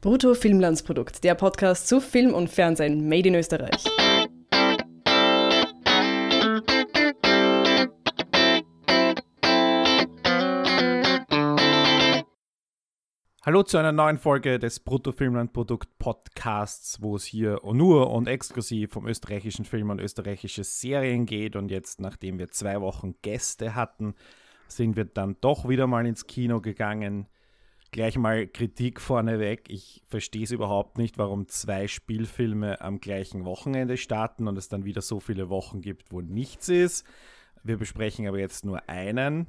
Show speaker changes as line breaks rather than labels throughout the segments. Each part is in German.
Brutto Filmlandsprodukt, der Podcast zu Film und Fernsehen made in Österreich.
Hallo zu einer neuen Folge des Brutto Filmlandprodukt Podcasts, wo es hier nur und exklusiv um österreichischen Film und österreichische Serien geht. Und jetzt, nachdem wir zwei Wochen Gäste hatten, sind wir dann doch wieder mal ins Kino gegangen Gleich mal Kritik vorneweg. Ich verstehe es überhaupt nicht, warum zwei Spielfilme am gleichen Wochenende starten und es dann wieder so viele Wochen gibt, wo nichts ist. Wir besprechen aber jetzt nur einen.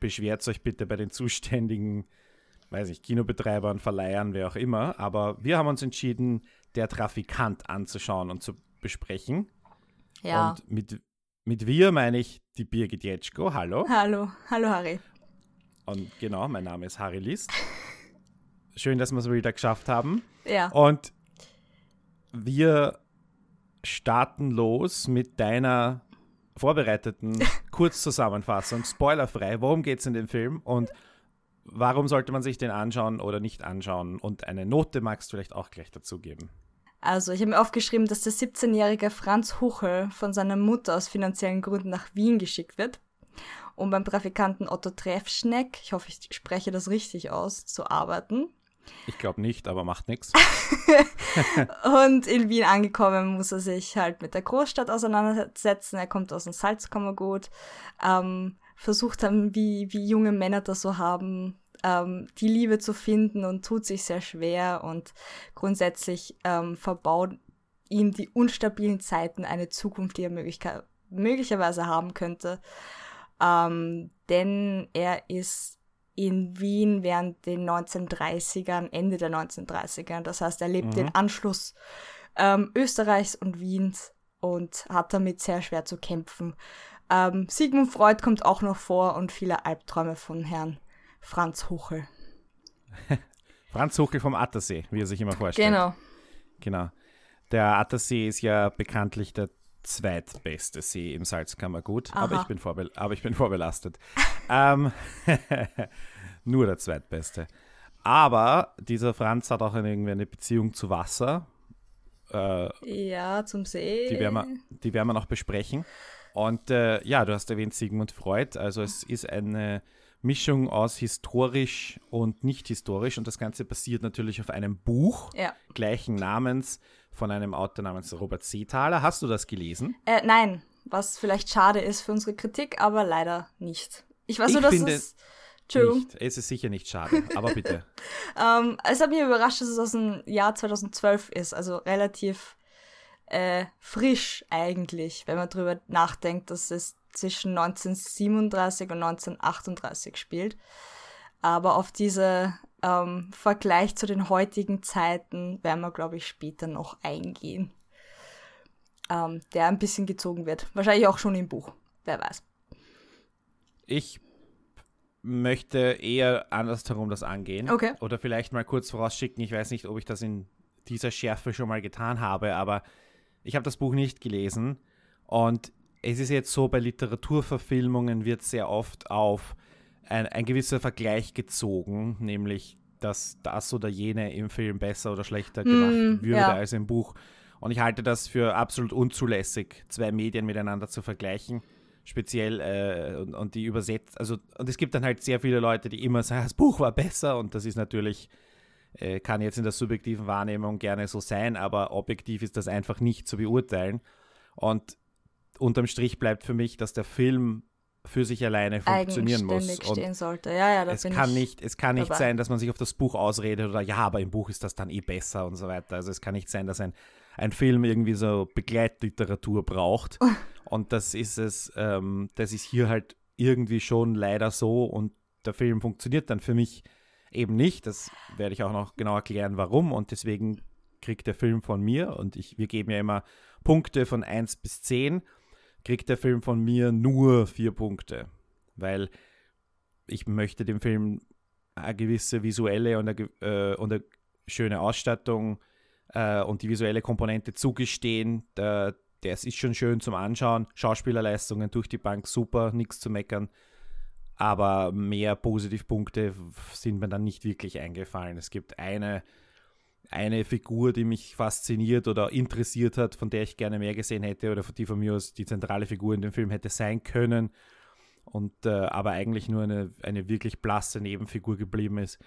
Beschwert euch bitte bei den zuständigen, weiß ich, Kinobetreibern, Verleihern, wer auch immer. Aber wir haben uns entschieden, der Trafikant anzuschauen und zu besprechen.
Ja.
Und mit, mit wir meine ich die Birgit Jetschko. Hallo.
Hallo. Hallo, Harry.
Und genau, mein Name ist Harry List. Schön, dass wir es wieder geschafft haben.
Ja.
Und wir starten los mit deiner vorbereiteten Kurzzusammenfassung, spoilerfrei. Worum geht es in dem Film und warum sollte man sich den anschauen oder nicht anschauen? Und eine Note magst du vielleicht auch gleich dazu geben.
Also, ich habe mir aufgeschrieben, dass der 17-jährige Franz Huchel von seiner Mutter aus finanziellen Gründen nach Wien geschickt wird um beim Trafikanten Otto Treffschneck, ich hoffe, ich spreche das richtig aus, zu arbeiten.
Ich glaube nicht, aber macht nichts.
und in Wien angekommen muss er sich halt mit der Großstadt auseinandersetzen. Er kommt aus dem Salzkammergut, ähm, versucht dann, wie, wie junge Männer das so haben, ähm, die Liebe zu finden und tut sich sehr schwer und grundsätzlich ähm, verbaut ihm die unstabilen Zeiten eine Zukunft, die er möglicherweise haben könnte ähm, denn er ist in Wien während den 1930ern, Ende der 1930er. Das heißt, er lebt mhm. den Anschluss ähm, Österreichs und Wiens und hat damit sehr schwer zu kämpfen. Ähm, Sigmund Freud kommt auch noch vor und viele Albträume von Herrn Franz Huchel.
Franz Huchel vom Attersee, wie er sich immer vorstellt.
Genau.
Genau. Der Attersee ist ja bekanntlich der zweitbeste See im Salzkammergut, aber ich, bin aber ich bin vorbelastet. ähm, nur der zweitbeste. Aber dieser Franz hat auch eine, irgendwie eine Beziehung zu Wasser.
Äh, ja, zum See.
Die werden wir, die werden wir noch besprechen. Und äh, ja, du hast erwähnt Sigmund Freud. Also es ist eine Mischung aus historisch und nicht historisch. Und das Ganze basiert natürlich auf einem Buch
ja.
gleichen Namens von einem Autor namens Robert Seethaler. Hast du das gelesen?
Äh, nein, was vielleicht schade ist für unsere Kritik, aber leider nicht. Ich weiß nur, dass es.
Nicht. Es ist sicher nicht schade, aber bitte.
ähm, es hat mich überrascht, dass es aus dem Jahr 2012 ist, also relativ äh, frisch eigentlich, wenn man darüber nachdenkt, dass es zwischen 1937 und 1938 spielt. Aber auf diese ähm, Vergleich zu den heutigen Zeiten werden wir, glaube ich, später noch eingehen. Ähm, der ein bisschen gezogen wird. Wahrscheinlich auch schon im Buch. Wer weiß.
Ich möchte eher andersherum das angehen.
Okay.
Oder vielleicht mal kurz vorausschicken. Ich weiß nicht, ob ich das in dieser Schärfe schon mal getan habe, aber ich habe das Buch nicht gelesen. Und es ist jetzt so, bei Literaturverfilmungen wird sehr oft auf ein, ein gewisser Vergleich gezogen, nämlich dass das oder jene im Film besser oder schlechter gemacht mm, würde ja. als im Buch. Und ich halte das für absolut unzulässig, zwei Medien miteinander zu vergleichen. Speziell äh, und, und, die übersetzt, also und es gibt dann halt sehr viele Leute, die immer sagen, das Buch war besser und das ist natürlich, äh, kann jetzt in der subjektiven Wahrnehmung gerne so sein, aber objektiv ist das einfach nicht zu beurteilen. Und unterm Strich bleibt für mich, dass der Film für sich alleine funktionieren muss.
Stehen sollte. Ja, ja,
es kann nicht, es kann nicht sein, dass man sich auf das Buch ausredet oder ja, aber im Buch ist das dann eh besser und so weiter. Also es kann nicht sein, dass ein, ein Film irgendwie so Begleitliteratur braucht. und das ist es, ähm, das ist hier halt irgendwie schon leider so und der Film funktioniert dann für mich eben nicht. Das werde ich auch noch genau erklären, warum. Und deswegen kriegt der Film von mir und ich, wir geben ja immer Punkte von 1 bis 10 kriegt der Film von mir nur vier Punkte, weil ich möchte dem Film eine gewisse visuelle und eine, äh, und eine schöne Ausstattung äh, und die visuelle Komponente zugestehen. Der, der ist schon schön zum Anschauen. Schauspielerleistungen durch die Bank super, nichts zu meckern. aber mehr Positivpunkte sind mir dann nicht wirklich eingefallen. Es gibt eine, eine Figur, die mich fasziniert oder interessiert hat, von der ich gerne mehr gesehen hätte oder die von mir aus die zentrale Figur in dem Film hätte sein können und äh, aber eigentlich nur eine, eine wirklich blasse Nebenfigur geblieben ist.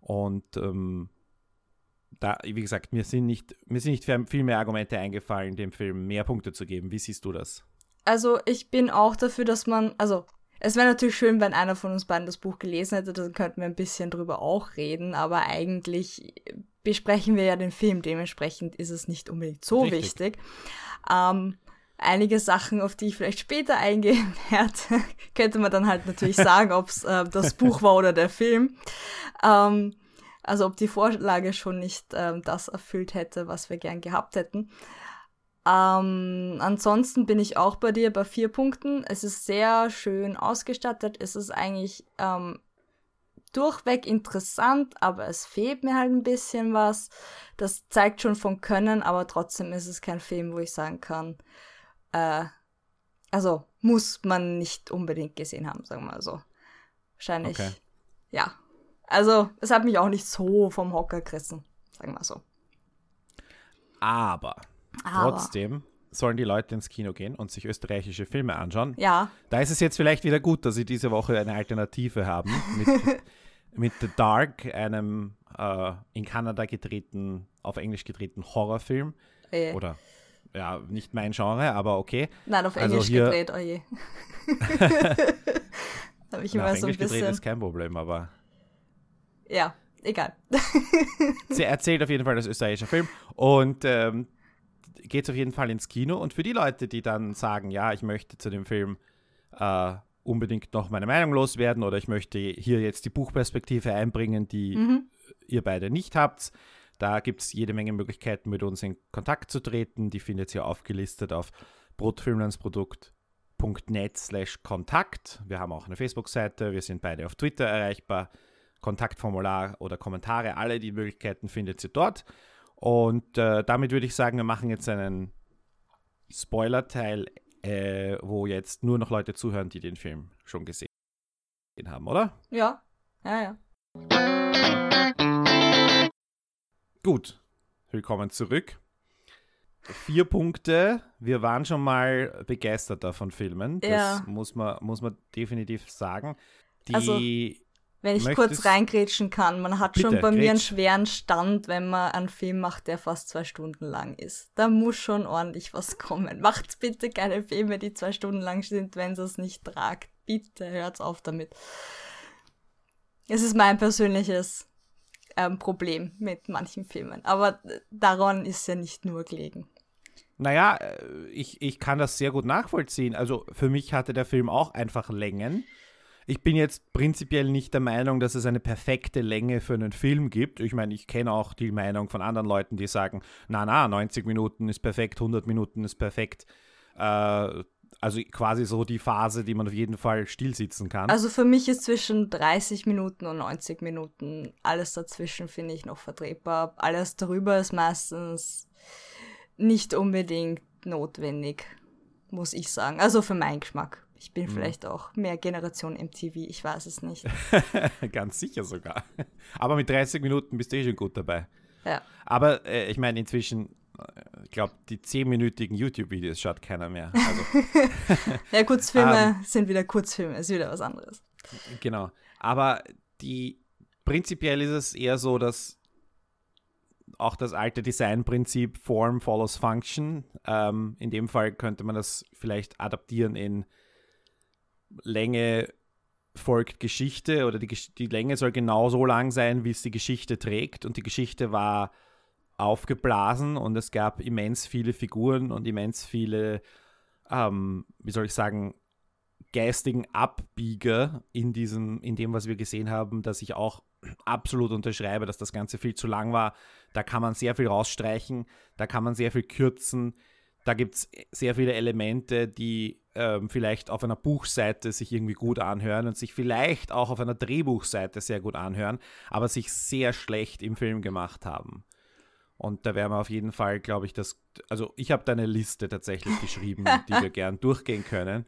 Und ähm, da, wie gesagt, mir sind nicht, mir sind nicht viel mehr Argumente eingefallen, dem Film mehr Punkte zu geben. Wie siehst du das?
Also ich bin auch dafür, dass man, also es wäre natürlich schön, wenn einer von uns beiden das Buch gelesen hätte, dann könnten wir ein bisschen drüber auch reden, aber eigentlich besprechen wir ja den Film, dementsprechend ist es nicht unbedingt so Richtig. wichtig. Ähm, einige Sachen, auf die ich vielleicht später eingehen werde, könnte man dann halt natürlich sagen, ob es äh, das Buch war oder der Film. Ähm, also ob die Vorlage schon nicht ähm, das erfüllt hätte, was wir gern gehabt hätten. Ähm, ansonsten bin ich auch bei dir bei vier Punkten. Es ist sehr schön ausgestattet. Es ist eigentlich ähm, durchweg interessant, aber es fehlt mir halt ein bisschen was. Das zeigt schon von Können, aber trotzdem ist es kein Film, wo ich sagen kann, äh, also muss man nicht unbedingt gesehen haben, sagen wir mal so. Wahrscheinlich, okay. ja. Also es hat mich auch nicht so vom Hocker gerissen, sagen wir so.
Aber aber. Trotzdem sollen die Leute ins Kino gehen und sich österreichische Filme anschauen.
Ja.
Da ist es jetzt vielleicht wieder gut, dass sie diese Woche eine Alternative haben mit, mit The Dark, einem äh, in Kanada gedrehten, auf Englisch gedrehten Horrorfilm. Oje. Oder ja, nicht mein Genre, aber okay.
Nein, auf also Englisch hier, gedreht, oje.
Habe ich immer Na, auf so Englisch ein bisschen. gedreht ist kein Problem, aber.
Ja, egal.
Sie erzählt auf jeden Fall das österreichische Film und ähm, geht auf jeden Fall ins Kino. Und für die Leute, die dann sagen, ja, ich möchte zu dem Film äh, unbedingt noch meine Meinung loswerden oder ich möchte hier jetzt die Buchperspektive einbringen, die mhm. ihr beide nicht habt, da gibt es jede Menge Möglichkeiten, mit uns in Kontakt zu treten. Die findet ihr aufgelistet auf brotfilmlandsprodukt.net slash Kontakt. Wir haben auch eine Facebook-Seite, wir sind beide auf Twitter erreichbar. Kontaktformular oder Kommentare, alle die Möglichkeiten findet ihr dort. Und äh, damit würde ich sagen, wir machen jetzt einen Spoiler-Teil, äh, wo jetzt nur noch Leute zuhören, die den Film schon gesehen haben, oder?
Ja, ja, ja.
Gut, willkommen zurück. Vier Punkte. Wir waren schon mal begeisterter von Filmen. Das ja. muss, man, muss man definitiv sagen. Die
also, wenn ich Möchtest kurz reingrätschen kann, man hat Bitte, schon bei grätsch. mir einen schweren Stand, wenn man einen Film macht, der fast zwei Stunden lang ist. Da muss schon ordentlich was kommen. Macht bitte keine Filme, die zwei Stunden lang sind, wenn es nicht tragt. Bitte hört's auf damit. Es ist mein persönliches ähm, Problem mit manchen Filmen. Aber daran ist ja nicht nur gelegen.
Naja, äh, ich, ich kann das sehr gut nachvollziehen. Also für mich hatte der Film auch einfach Längen ich bin jetzt prinzipiell nicht der Meinung, dass es eine perfekte Länge für einen Film gibt. Ich meine, ich kenne auch die Meinung von anderen Leuten, die sagen, na na, 90 Minuten ist perfekt, 100 Minuten ist perfekt. Äh, also quasi so die Phase, die man auf jeden Fall stillsitzen kann.
Also für mich ist zwischen 30 Minuten und 90 Minuten alles dazwischen finde ich noch vertretbar. Alles darüber ist meistens nicht unbedingt notwendig, muss ich sagen. Also für meinen Geschmack. Ich bin mhm. vielleicht auch mehr Generation MTV, ich weiß es nicht.
Ganz sicher sogar. Aber mit 30 Minuten bist du eh schon gut dabei.
Ja.
Aber äh, ich meine, inzwischen, äh, ich glaube, die 10-minütigen YouTube-Videos schaut keiner mehr. Also,
ja, Kurzfilme um, sind wieder Kurzfilme, ist wieder was anderes.
Genau. Aber die prinzipiell ist es eher so, dass auch das alte Designprinzip Form follows Function. Ähm, in dem Fall könnte man das vielleicht adaptieren in Länge folgt Geschichte oder die, die Länge soll genau so lang sein, wie es die Geschichte trägt. Und die Geschichte war aufgeblasen und es gab immens viele Figuren und immens viele, ähm, wie soll ich sagen, geistigen Abbieger in diesem, in dem, was wir gesehen haben, dass ich auch absolut unterschreibe, dass das Ganze viel zu lang war. Da kann man sehr viel rausstreichen, da kann man sehr viel kürzen. Da gibt es sehr viele Elemente, die ähm, vielleicht auf einer Buchseite sich irgendwie gut anhören und sich vielleicht auch auf einer Drehbuchseite sehr gut anhören, aber sich sehr schlecht im Film gemacht haben. Und da werden wir auf jeden Fall, glaube ich, das. Also, ich habe da eine Liste tatsächlich geschrieben, die wir gern durchgehen können.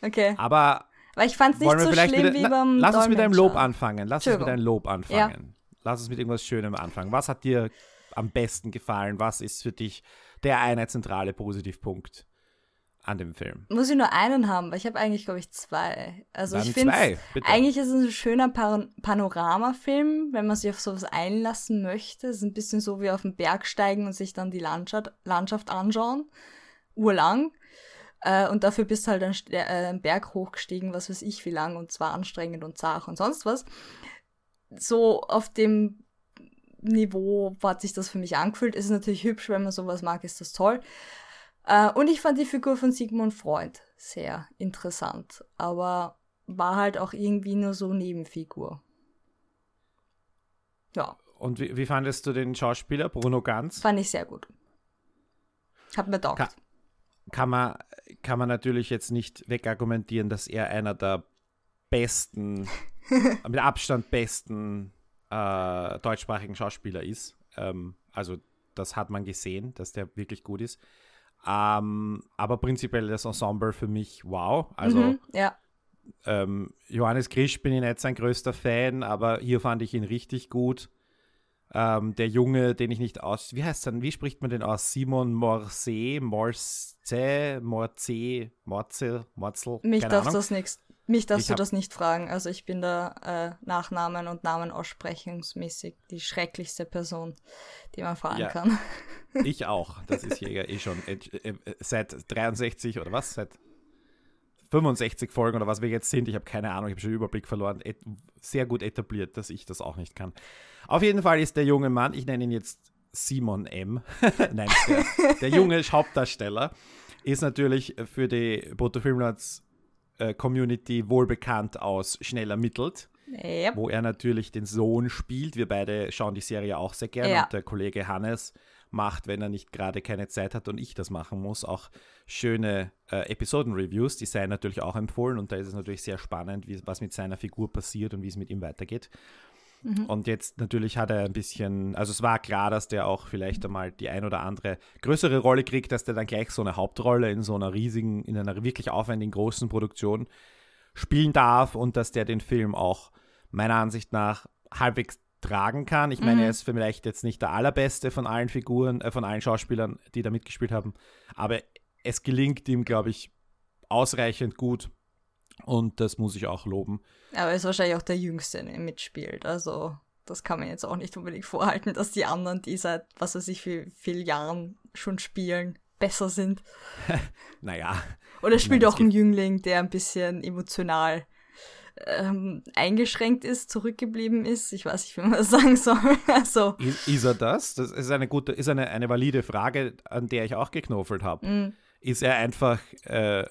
Okay.
Aber
Weil ich fand es nicht so schlimm
wieder,
wie beim
Lass uns mit einem Lob
Dolmetscher.
anfangen. Lass uns mit einem Lob anfangen. Lass uns mit irgendwas Schönem anfangen. Was hat dir am besten gefallen? Was ist für dich der eine zentrale Positivpunkt an dem Film?
Muss ich nur einen haben, weil ich habe eigentlich, glaube ich, zwei. Also
Dann
ich finde, eigentlich ist es ein schöner Pan Panoramafilm, wenn man sich auf sowas einlassen möchte. Es ist ein bisschen so wie auf den Berg steigen und sich dann die Landschaft, Landschaft anschauen. Urlang. Äh, und dafür bist du halt einen, äh, einen Berg hochgestiegen, was weiß ich wie lang, und zwar anstrengend und zart und sonst was. So auf dem Niveau hat sich das für mich angefühlt. Es ist natürlich hübsch, wenn man sowas mag, ist das toll. Äh, und ich fand die Figur von Sigmund Freud sehr interessant, aber war halt auch irgendwie nur so Nebenfigur. Ja,
Und wie, wie fandest du den Schauspieler Bruno Ganz?
fand ich sehr gut. Hat mir taugt.
Ka- Kann man, kann man natürlich jetzt nicht wegargumentieren, dass er einer der besten, mit Abstand besten äh, deutschsprachigen Schauspieler ist. Ähm, also das hat man gesehen, dass der wirklich gut ist. Ähm, aber prinzipiell das Ensemble für mich wow. Also
mhm, ja,
ähm, Johannes Krisch bin ich nicht sein größter Fan, aber hier fand ich ihn richtig gut. Ähm, der Junge, den ich nicht aus. Wie heißt er? Wie spricht man den aus? Simon Morse, Morse, Morze, Morze, Morzel?
mich
Ahnung.
das nix, mich darfst
Ich
du das nicht fragen. Also ich bin da äh, Nachnamen und Namen aussprechungsmäßig die schrecklichste Person, die man fragen
Ja.
kann.
Ich auch. Das ist hier ja eh schon äh, äh, seit 63 oder was? Seit 65 Folgen oder was wir jetzt sind. Ich habe keine Ahnung, ich habe schon den Überblick verloren. Et sehr gut etabliert, dass ich das auch nicht kann. Auf jeden Fall ist der junge Mann, ich nenne ihn jetzt Simon M. Nein, der, der junge Hauptdarsteller ist natürlich für die Brutto Filmlords äh, Community wohl bekannt aus Schnell ermittelt
Yep.
wo er natürlich den Sohn spielt. Wir beide schauen die Serie auch sehr gerne
Ja.
und der Kollege Hannes macht, wenn er nicht gerade keine Zeit hat und ich das machen muss, auch schöne äh, Episoden-Reviews. Die seien natürlich auch empfohlen und da ist es natürlich sehr spannend, wie, was mit seiner Figur passiert und wie es mit ihm weitergeht. Und jetzt natürlich hat er ein bisschen, also es war klar, dass der auch vielleicht einmal die ein oder andere größere Rolle kriegt, dass der dann gleich so eine Hauptrolle in so einer riesigen, in einer wirklich aufwendigen großen Produktion spielen darf und dass der den Film auch meiner Ansicht nach halbwegs tragen kann. Ich meine, er ist vielleicht jetzt nicht der allerbeste von allen Figuren, äh, von allen Schauspielern, die da mitgespielt haben, aber es gelingt ihm, glaube ich, ausreichend gut und das muss ich auch loben.
Aber er ist wahrscheinlich auch der Jüngste, der mitspielt. Also, das kann man jetzt auch nicht unbedingt vorhalten, dass die anderen, die seit, was weiß ich, wie vielen Jahren schon spielen, besser sind.
Naja,
Oder spielt
meine,
auch ein Jüngling, der ein bisschen emotional ähm, eingeschränkt ist, zurückgeblieben ist. Ich weiß nicht, wie man das sagen soll. Also,
Ist, ist er das? Das ist eine gute, ist eine, eine valide Frage, an der ich auch geknofelt habe.
mh,
Ist er einfach äh,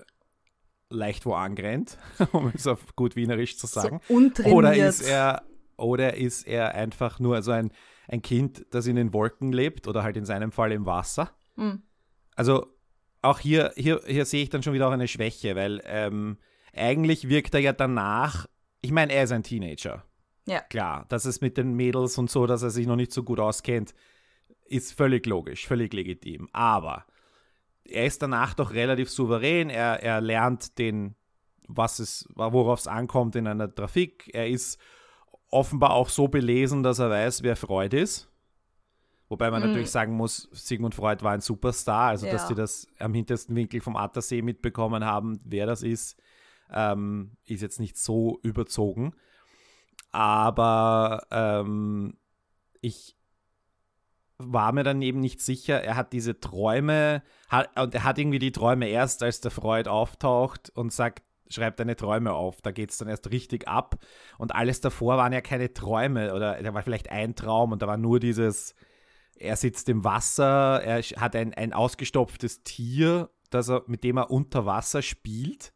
leicht wo angerannt, um es auf gut Wienerisch zu sagen?
so untrainiert.
oder ist er oder ist er einfach nur so ein, ein Kind, das in den Wolken lebt oder halt in seinem Fall im Wasser?
Hm.
Also auch hier, hier, hier sehe ich dann schon wieder auch eine Schwäche, weil ähm, eigentlich wirkt er ja danach, ich meine, er ist ein Teenager.
Ja.
Klar, dass es mit den Mädels und so, dass er sich noch nicht so gut auskennt, ist völlig logisch, völlig legitim. Aber er ist danach doch relativ souverän. Er, er lernt den, was es, worauf es ankommt in einer Trafik. Er ist offenbar auch so belesen, dass er weiß, wer Freud ist. Wobei man
Mhm.
natürlich sagen muss, Sigmund Freud war ein Superstar, also dass
Ja.
die das am hintersten Winkel vom Attersee mitbekommen haben, wer das ist, ähm, ist jetzt nicht so überzogen. Aber ähm, ich war mir dann eben nicht sicher, er hat diese Träume, hat, und er hat irgendwie die Träume erst, als der Freud auftaucht und sagt, schreib deine Träume auf, da geht es dann erst richtig ab. Und alles davor waren ja keine Träume oder da war vielleicht ein Traum und da war nur dieses, er sitzt im Wasser, er hat ein, ein ausgestopftes Tier, das er, mit dem er unter Wasser spielt.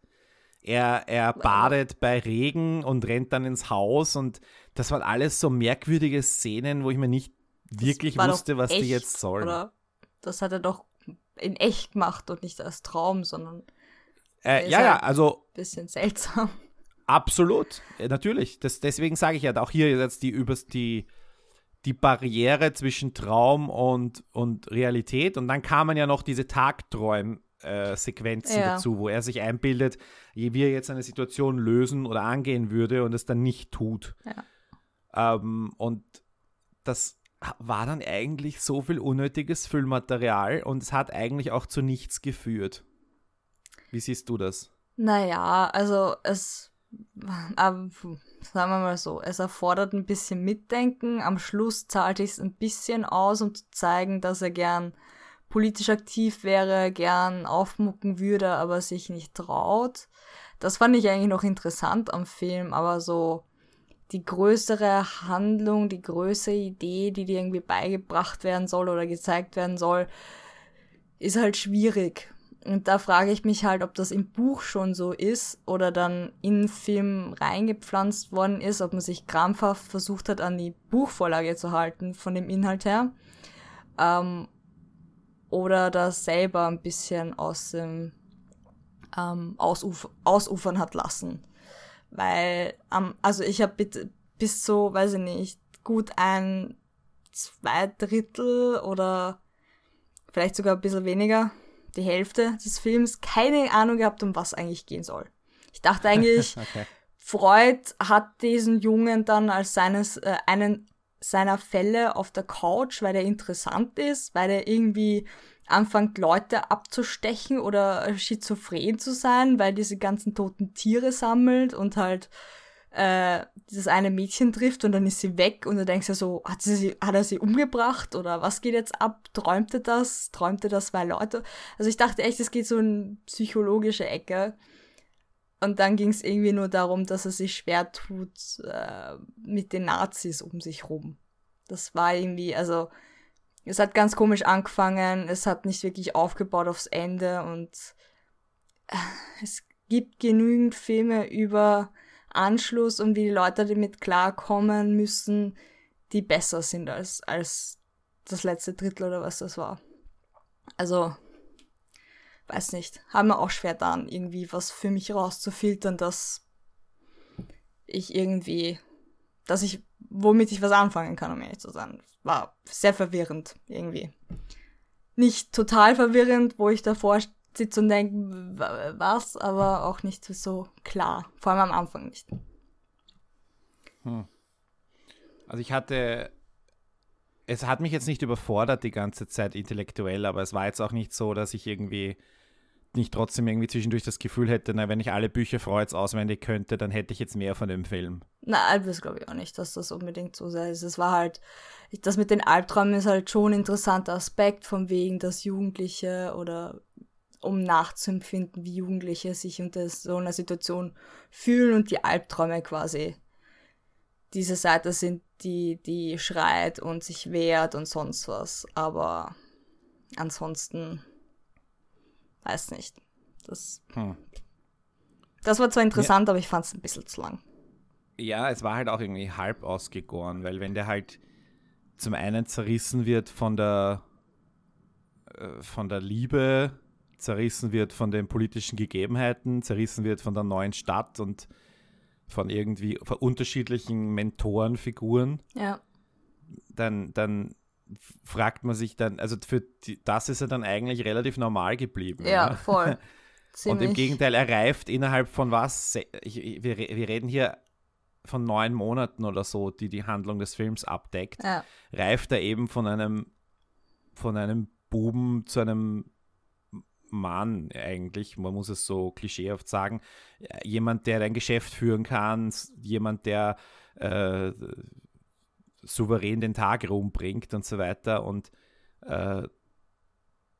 Er, er badet bei Regen und rennt dann ins Haus und das waren alles so merkwürdige Szenen, wo ich mir nicht wirklich wusste, was die
echt,
jetzt sollen.
Oder das hat er doch in echt gemacht und nicht als Traum, sondern
Äh, ja, ja,
halt-
also
ein bisschen seltsam.
absolut, äh, natürlich. Das, deswegen sage ich ja, auch hier jetzt die, übers, die, die Barriere zwischen Traum und, und Realität und dann kamen ja noch diese Tagträum, äh, Sequenzen ja. dazu, wo er sich einbildet, wie er jetzt eine Situation lösen oder angehen würde und es dann nicht tut. Ja. Ähm, und das war dann eigentlich so viel unnötiges Füllmaterial und es hat eigentlich auch zu nichts geführt. Wie siehst du das?
Naja, also es, ähm, sagen wir mal so, es erfordert ein bisschen Mitdenken. Am Schluss zahlt ich es ein bisschen aus, um zu zeigen, dass er gern politisch aktiv wäre, gern aufmucken würde, aber sich nicht traut. Das fand ich eigentlich noch interessant am Film, aber so die größere Handlung, die größere Idee, die dir irgendwie beigebracht werden soll oder gezeigt werden soll, ist halt schwierig. Und da frage ich mich halt, ob das im Buch schon so ist oder dann in Film reingepflanzt worden ist, ob man sich krampfhaft versucht hat, an die Buchvorlage zu halten von dem Inhalt her. Ähm, oder das selber ein bisschen aus dem ähm, ausuf ausufern hat lassen. Weil, ähm, also ich habe bis so, weiß ich nicht, gut ein zwei Drittel oder vielleicht sogar ein bisschen weniger die Hälfte des Films keine Ahnung gehabt, um was eigentlich gehen soll. Ich dachte eigentlich, okay. Freud hat diesen Jungen dann als seines, äh, einen seiner Fälle auf der Couch, weil er interessant ist, weil er irgendwie anfängt, Leute abzustechen oder schizophren zu sein, weil diese ganzen toten Tiere sammelt und halt äh, das eine Mädchen trifft und dann ist sie weg und du denkst ja so, hat, sie, hat er sie umgebracht oder was geht jetzt ab? Träumte das? Träumte das zwei Leute? Also ich dachte echt, es geht so in psychologische Ecke. Und dann ging es irgendwie nur darum, dass er sich schwer tut äh, mit den Nazis um sich rum. Das war irgendwie, also es hat ganz komisch angefangen, es hat nicht wirklich aufgebaut aufs Ende und äh, es gibt genügend Filme über Anschluss und wie die Leute damit klarkommen müssen, die besser sind als, als das letzte Drittel oder was das war. Also, weiß nicht, haben wir auch schwer dann, irgendwie was für mich rauszufiltern, dass ich irgendwie, dass ich, womit ich was anfangen kann, um ehrlich zu sein. War sehr verwirrend, irgendwie. Nicht total verwirrend, wo ich davor sitze und denke, was, aber auch nicht so klar. Vor allem am Anfang nicht.
Hm. Also ich hatte, es hat mich jetzt nicht überfordert die ganze Zeit intellektuell, aber es war jetzt auch nicht so, dass ich irgendwie nicht trotzdem irgendwie zwischendurch das Gefühl hätte, na, wenn ich alle Bücher Freuds auswendig könnte, dann hätte ich jetzt mehr von dem Film.
Na, das glaube ich auch nicht, dass das unbedingt so sei. Es war halt, das mit den Albträumen ist halt schon ein interessanter Aspekt, von wegen, dass Jugendliche oder um nachzuempfinden, wie Jugendliche sich unter so einer Situation fühlen und die Albträume quasi diese Seite sind, die, die schreit und sich wehrt und sonst was. Aber ansonsten weiß nicht. Das, hm. das war zwar interessant, ja. aber ich fand es ein bisschen zu lang.
Ja, es war halt auch irgendwie halb ausgegoren, weil wenn der halt zum einen zerrissen wird von der äh, von der Liebe zerrissen wird von den politischen Gegebenheiten, zerrissen wird von der neuen Stadt und von irgendwie von unterschiedlichen Mentorenfiguren,
ja.
dann, dann fragt man sich dann, also für die, das ist er dann eigentlich relativ normal geblieben.
Ja, oder? voll.
und im Gegenteil, er reift innerhalb von was? Ich, wir, wir reden hier von neun Monaten oder so, die die Handlung des Films abdeckt,
ja.
reift er eben von einem von einem Buben zu einem Mann eigentlich, man muss es so klischeehaft sagen, jemand, der ein Geschäft führen kann, jemand, der äh, souverän den Tag rumbringt und so weiter und äh,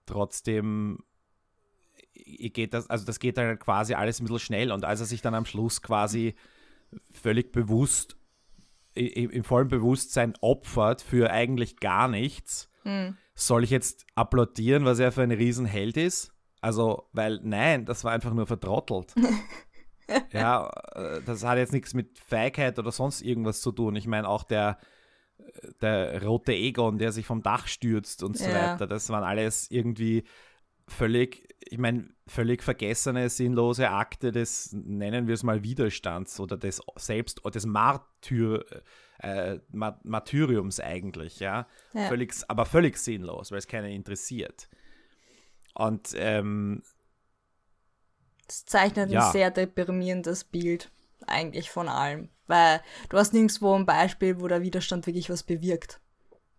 trotzdem geht das, also das geht dann quasi alles ein bisschen schnell und als er sich dann am Schluss quasi völlig bewusst, im vollen Bewusstsein opfert für eigentlich gar nichts, mhm. soll ich jetzt applaudieren, was er für ein Riesenheld ist? Also, weil nein, das war einfach nur vertrottelt. ja, äh, das hat jetzt nichts mit Feigheit oder sonst irgendwas zu tun. Ich meine, auch der, der rote Egon, der sich vom Dach stürzt und so ja. weiter, das waren alles irgendwie völlig, ich meine, völlig vergessene, sinnlose Akte des, nennen wir es mal, Widerstands oder des Selbst, des Martyr, äh, Martyriums eigentlich, ja. ja. Völlig, aber völlig sinnlos, weil es keinen interessiert. Und ähm,
Das zeichnet
Ja.
ein sehr deprimierendes Bild eigentlich von allem. Weil du hast nirgendwo ein Beispiel, wo der Widerstand wirklich was bewirkt.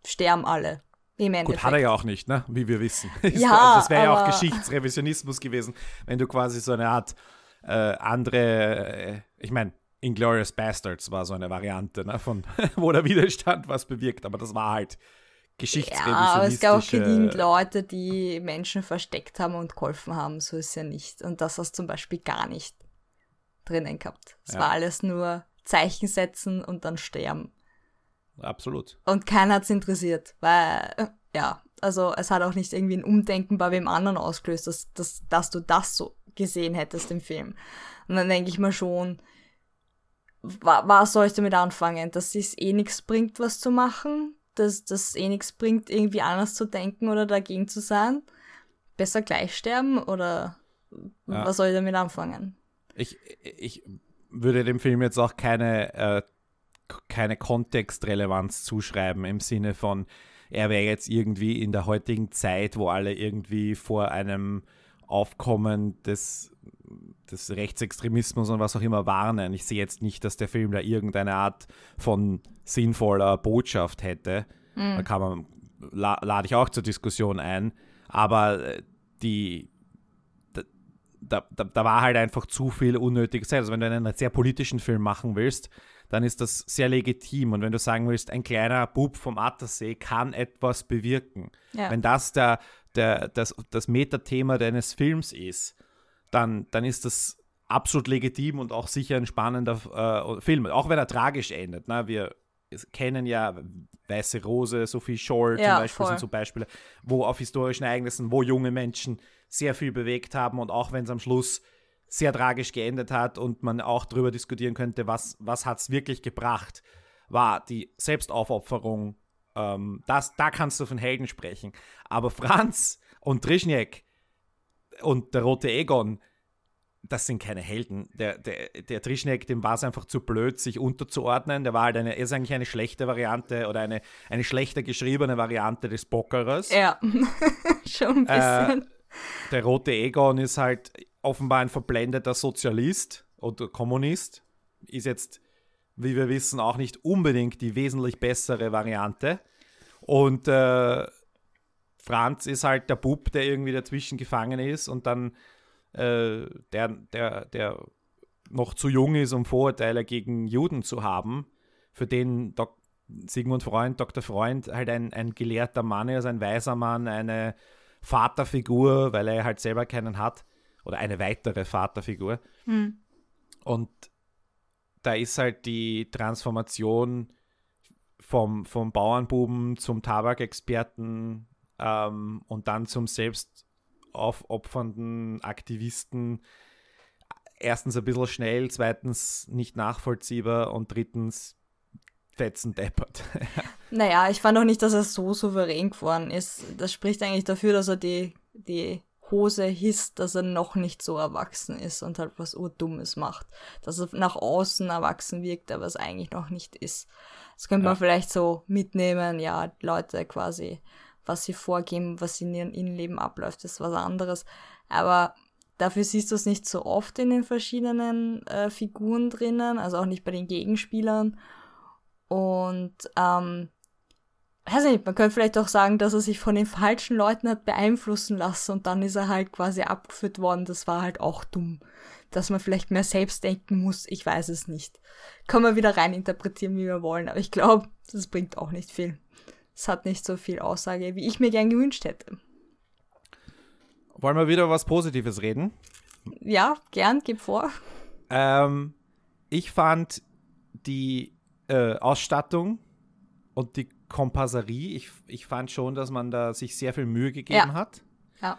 Sterben alle. Im Endeffekt.
Gut, hat er ja auch nicht, ne? wie wir wissen.
Ja,
das wäre ja auch Geschichtsrevisionismus gewesen, wenn du quasi so eine Art äh, andere, äh, ich meine, Inglorious Bastards war so eine Variante, ne? von wo der Widerstand was bewirkt, aber das war halt geschichtsrevisionistische...
Ja, aber es gab auch genügend Leute, die Menschen versteckt haben und geholfen haben. So ist ja nicht. Und das hast zum Beispiel gar nicht drinnen gehabt. Es
Ja.
war alles nur Zeichen setzen und dann sterben.
Absolut.
Und keiner hat's interessiert, weil, ja, also es hat auch nicht irgendwie ein Umdenken bei wem anderen ausgelöst, dass, dass, dass du das so gesehen hättest im Film. Und dann denke ich mir schon, wa was soll ich damit anfangen? Dass es eh nichts bringt, was zu machen, dass das eh nichts bringt, irgendwie anders zu denken oder dagegen zu sein. Besser gleich sterben oder
Ja.
was soll ich damit anfangen?
Ich, ich würde dem Film jetzt auch keine, äh, keine Kontextrelevanz zuschreiben im Sinne von, er wäre jetzt irgendwie in der heutigen Zeit, wo alle irgendwie vor einem Aufkommen des, des Rechtsextremismus und was auch immer warnen. Ich sehe jetzt nicht, dass der Film da irgendeine Art von sinnvoller Botschaft hätte. Da kann man, la, lade ich auch zur Diskussion ein. Aber äh, die, da, da, da war halt einfach zu viel unnötige Zeit. Also wenn du einen sehr politischen Film machen willst, dann ist das sehr legitim. Und wenn du sagen willst, ein kleiner Bub vom Attersee kann etwas bewirken,
Ja.
wenn das der, der, das, das Metathema deines Films ist, dann, dann ist das absolut legitim und auch sicher ein spannender äh, Film. Auch wenn er tragisch endet. Ne? Wir kennen ja Weiße Rose, Sophie Scholl
Ja,
zum Beispiel
voll.
sind so Beispiele, wo auf historischen Ereignissen, wo junge Menschen sehr viel bewegt haben und auch wenn es am Schluss sehr tragisch geendet hat und man auch darüber diskutieren könnte, was, was hat es wirklich gebracht, war die Selbstaufopferung, ähm, das, da kannst du von Helden sprechen. Aber Franz und Trischniek und der rote Egon, das sind keine Helden. Der, der, der Trischneck, dem war es einfach zu blöd, sich unterzuordnen. Der war halt eine, er ist eigentlich eine schlechte Variante oder eine, eine schlechter geschriebene Variante des Bockerers.
Ja, schon ein
Äh,
bisschen.
Der rote Egon ist halt offenbar ein verblendeter Sozialist oder Kommunist. Ist jetzt, wie wir wissen, auch nicht unbedingt die wesentlich bessere Variante. Und äh, Franz ist halt der Bub, der irgendwie dazwischen gefangen ist und dann äh, der, der, der noch zu jung ist, um Vorurteile gegen Juden zu haben, für den Dok Sigmund Freund, Dr. Freund, halt ein, ein gelehrter Mann ist, ein weiser Mann, eine Vaterfigur, weil er halt selber keinen hat, oder eine weitere Vaterfigur.
Hm.
Und da ist halt die Transformation vom, vom Bauernbuben zum Tabakexperten ähm, und dann zum selbst aufopfernden Aktivisten erstens ein bisschen schnell, zweitens nicht nachvollziehbar und drittens fetzen deppert.
Naja, ich fand auch nicht, dass er so souverän geworden ist. Das spricht eigentlich dafür, dass er die, die Hose hisst, dass er noch nicht so erwachsen ist und halt was Urdummes macht. Dass er nach außen erwachsen wirkt, aber es eigentlich noch nicht ist. Das könnte man
Ja.
vielleicht so mitnehmen, ja, Leute quasi, was sie vorgeben, was in ihrem Innenleben abläuft, ist was anderes. Aber dafür siehst du es nicht so oft in den verschiedenen äh, Figuren drinnen, also auch nicht bei den Gegenspielern. Und ähm, weiß nicht, man könnte vielleicht auch sagen, dass er sich von den falschen Leuten hat beeinflussen lassen und dann ist er halt quasi abgeführt worden. Das war halt auch dumm. Dass man vielleicht mehr selbst denken muss, ich weiß es nicht. Kann man wieder rein interpretieren, wie wir wollen, aber ich glaube, das bringt auch nicht viel. Es hat nicht so viel Aussage, wie ich mir gern gewünscht hätte.
Wollen wir wieder was Positives reden?
Ja, gern, gib vor.
Ähm, ich fand die äh, Ausstattung und die Kompasserie, ich, ich fand schon, dass man da sich sehr viel Mühe gegeben
Ja.
hat.
Ja.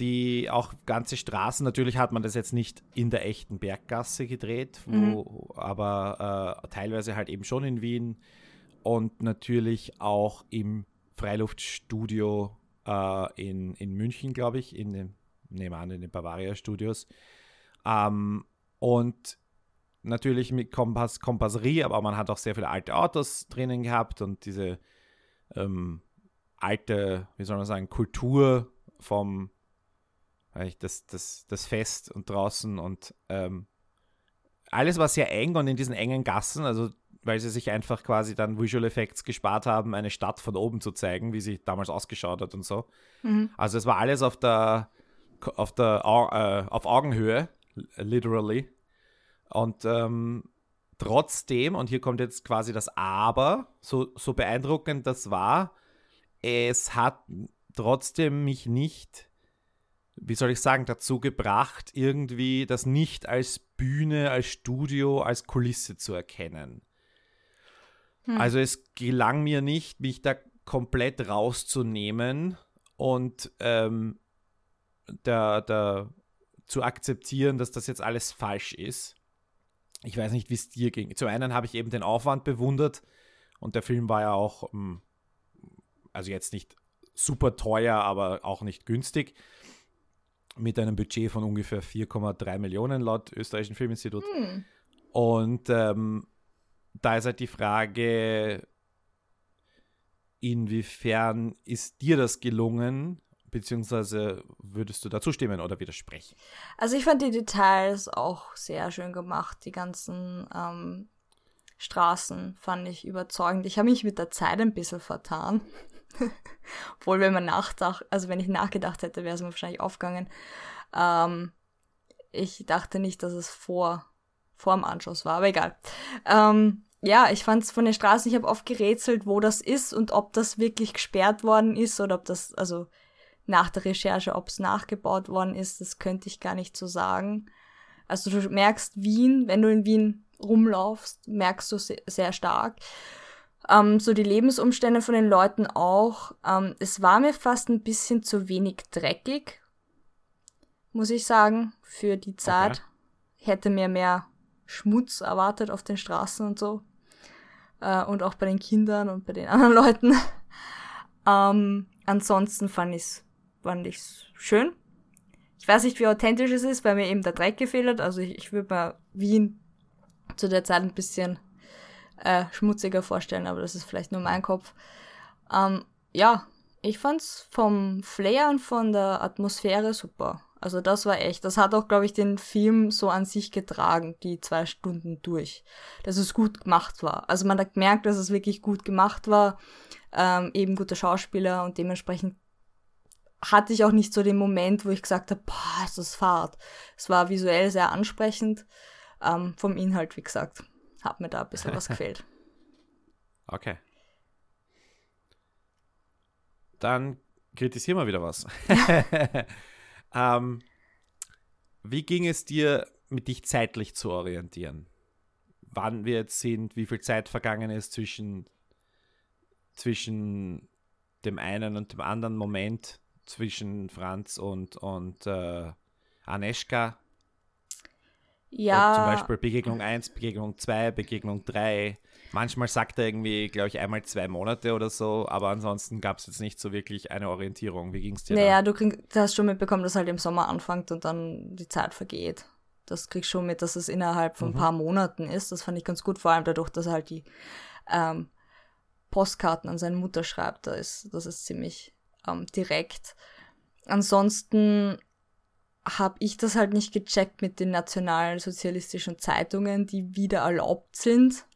Die auch ganze Straßen, natürlich hat man das jetzt nicht in der echten Berggasse gedreht, wo, aber äh, teilweise halt eben schon in Wien und natürlich auch im Freiluftstudio äh, in, in München, glaube ich, in den, nehme an, in den Bavaria Studios. Ähm, und natürlich mit Kompass, Kompasserie, aber man hat auch sehr viele alte Autos drinnen gehabt und diese ähm, alte, wie soll man sagen, Kultur vom das, das, das Fest und draußen und ähm, alles war sehr eng und in diesen engen Gassen, also weil sie sich einfach quasi dann Visual Effects gespart haben, eine Stadt von oben zu zeigen, wie sie damals ausgeschaut hat und so. Mhm. Also es war alles auf der auf der äh, auf Augenhöhe, literally. Und ähm, trotzdem, und hier kommt jetzt quasi das Aber, so, so beeindruckend das war, es hat trotzdem mich nicht, wie soll ich sagen, dazu gebracht, irgendwie das nicht als Bühne, als Studio, als Kulisse zu erkennen. Hm. Also es gelang mir nicht, mich da komplett rauszunehmen und ähm, da, da zu akzeptieren, dass das jetzt alles falsch ist. Ich weiß nicht, wie es dir ging. Zum einen habe ich eben den Aufwand bewundert und der Film war ja auch, hm, also jetzt nicht super teuer, aber auch nicht günstig. Mit einem Budget von ungefähr 4,3 Millionen laut österreichischen Filminstitut. Hm. Und ähm, da ist halt die Frage, inwiefern ist dir das gelungen, beziehungsweise würdest du dazu stimmen oder widersprechen?
Also ich fand die Details auch sehr schön gemacht, die ganzen ähm, Straßen fand ich überzeugend. Ich habe mich mit der Zeit ein bisschen vertan. Obwohl, wenn man nachdacht, also wenn ich nachgedacht hätte, wäre es mir wahrscheinlich aufgegangen. Ähm, ich dachte nicht, dass es vor, vor dem Anschluss war, aber egal. Ähm, ja, ich fand es von den Straßen, ich habe oft gerätselt, wo das ist und ob das wirklich gesperrt worden ist oder ob das, also nach der Recherche, ob es nachgebaut worden ist, das könnte ich gar nicht so sagen. Also du merkst Wien, wenn du in Wien rumlaufst, merkst du sehr, sehr stark. Ähm, so die Lebensumstände von den Leuten auch. Ähm, es war mir fast ein bisschen zu wenig dreckig, muss ich sagen, für die Zeit. Okay. Hätte mir mehr Schmutz erwartet auf den Straßen und so. Äh, und auch bei den Kindern und bei den anderen Leuten. ähm, ansonsten fand ich's, fand ich's schön. Ich weiß nicht, wie authentisch es ist, weil mir eben der Dreck gefehlt hat. Also ich, ich würde mir Wien zu der Zeit ein bisschen äh, schmutziger vorstellen, aber das ist vielleicht nur mein Kopf. Ähm, ja, ich fand's vom Flair und von der Atmosphäre super. Also das war echt, das hat auch, glaube ich, den Film so an sich getragen, die zwei Stunden durch. Dass es gut gemacht war. Also man hat gemerkt, dass es wirklich gut gemacht war. Ähm, eben guter Schauspieler und dementsprechend hatte ich auch nicht so den Moment, wo ich gesagt habe, boah, ist das Fahrt. Es war visuell sehr ansprechend. Ähm, vom Inhalt, wie gesagt hat mir da ein bisschen was gefehlt.
Okay. Dann kritisieren wir wieder was. ähm, wie ging es dir, mit dich zeitlich zu orientieren? Wann wir jetzt sind, wie viel Zeit vergangen ist zwischen, zwischen dem einen und dem anderen Moment, zwischen Franz und, und äh, Aneschka?
Ja.
zum Beispiel Begegnung 1, Begegnung 2, Begegnung 3. Manchmal sagt er irgendwie, glaube ich, einmal zwei Monate oder so, aber ansonsten gab es jetzt nicht so wirklich eine Orientierung. Wie ging es dir?
Naja,
da?
du, krieg, du hast schon mitbekommen, dass halt im Sommer anfängt und dann die Zeit vergeht. Das kriegst schon mit, dass es innerhalb von mhm. ein paar Monaten ist. Das fand ich ganz gut, vor allem dadurch, dass er halt die ähm, Postkarten an seine Mutter schreibt. Da ist, das ist ziemlich ähm, direkt. Ansonsten habe ich das halt nicht gecheckt mit den nationalsozialistischen Zeitungen, die wieder erlaubt sind.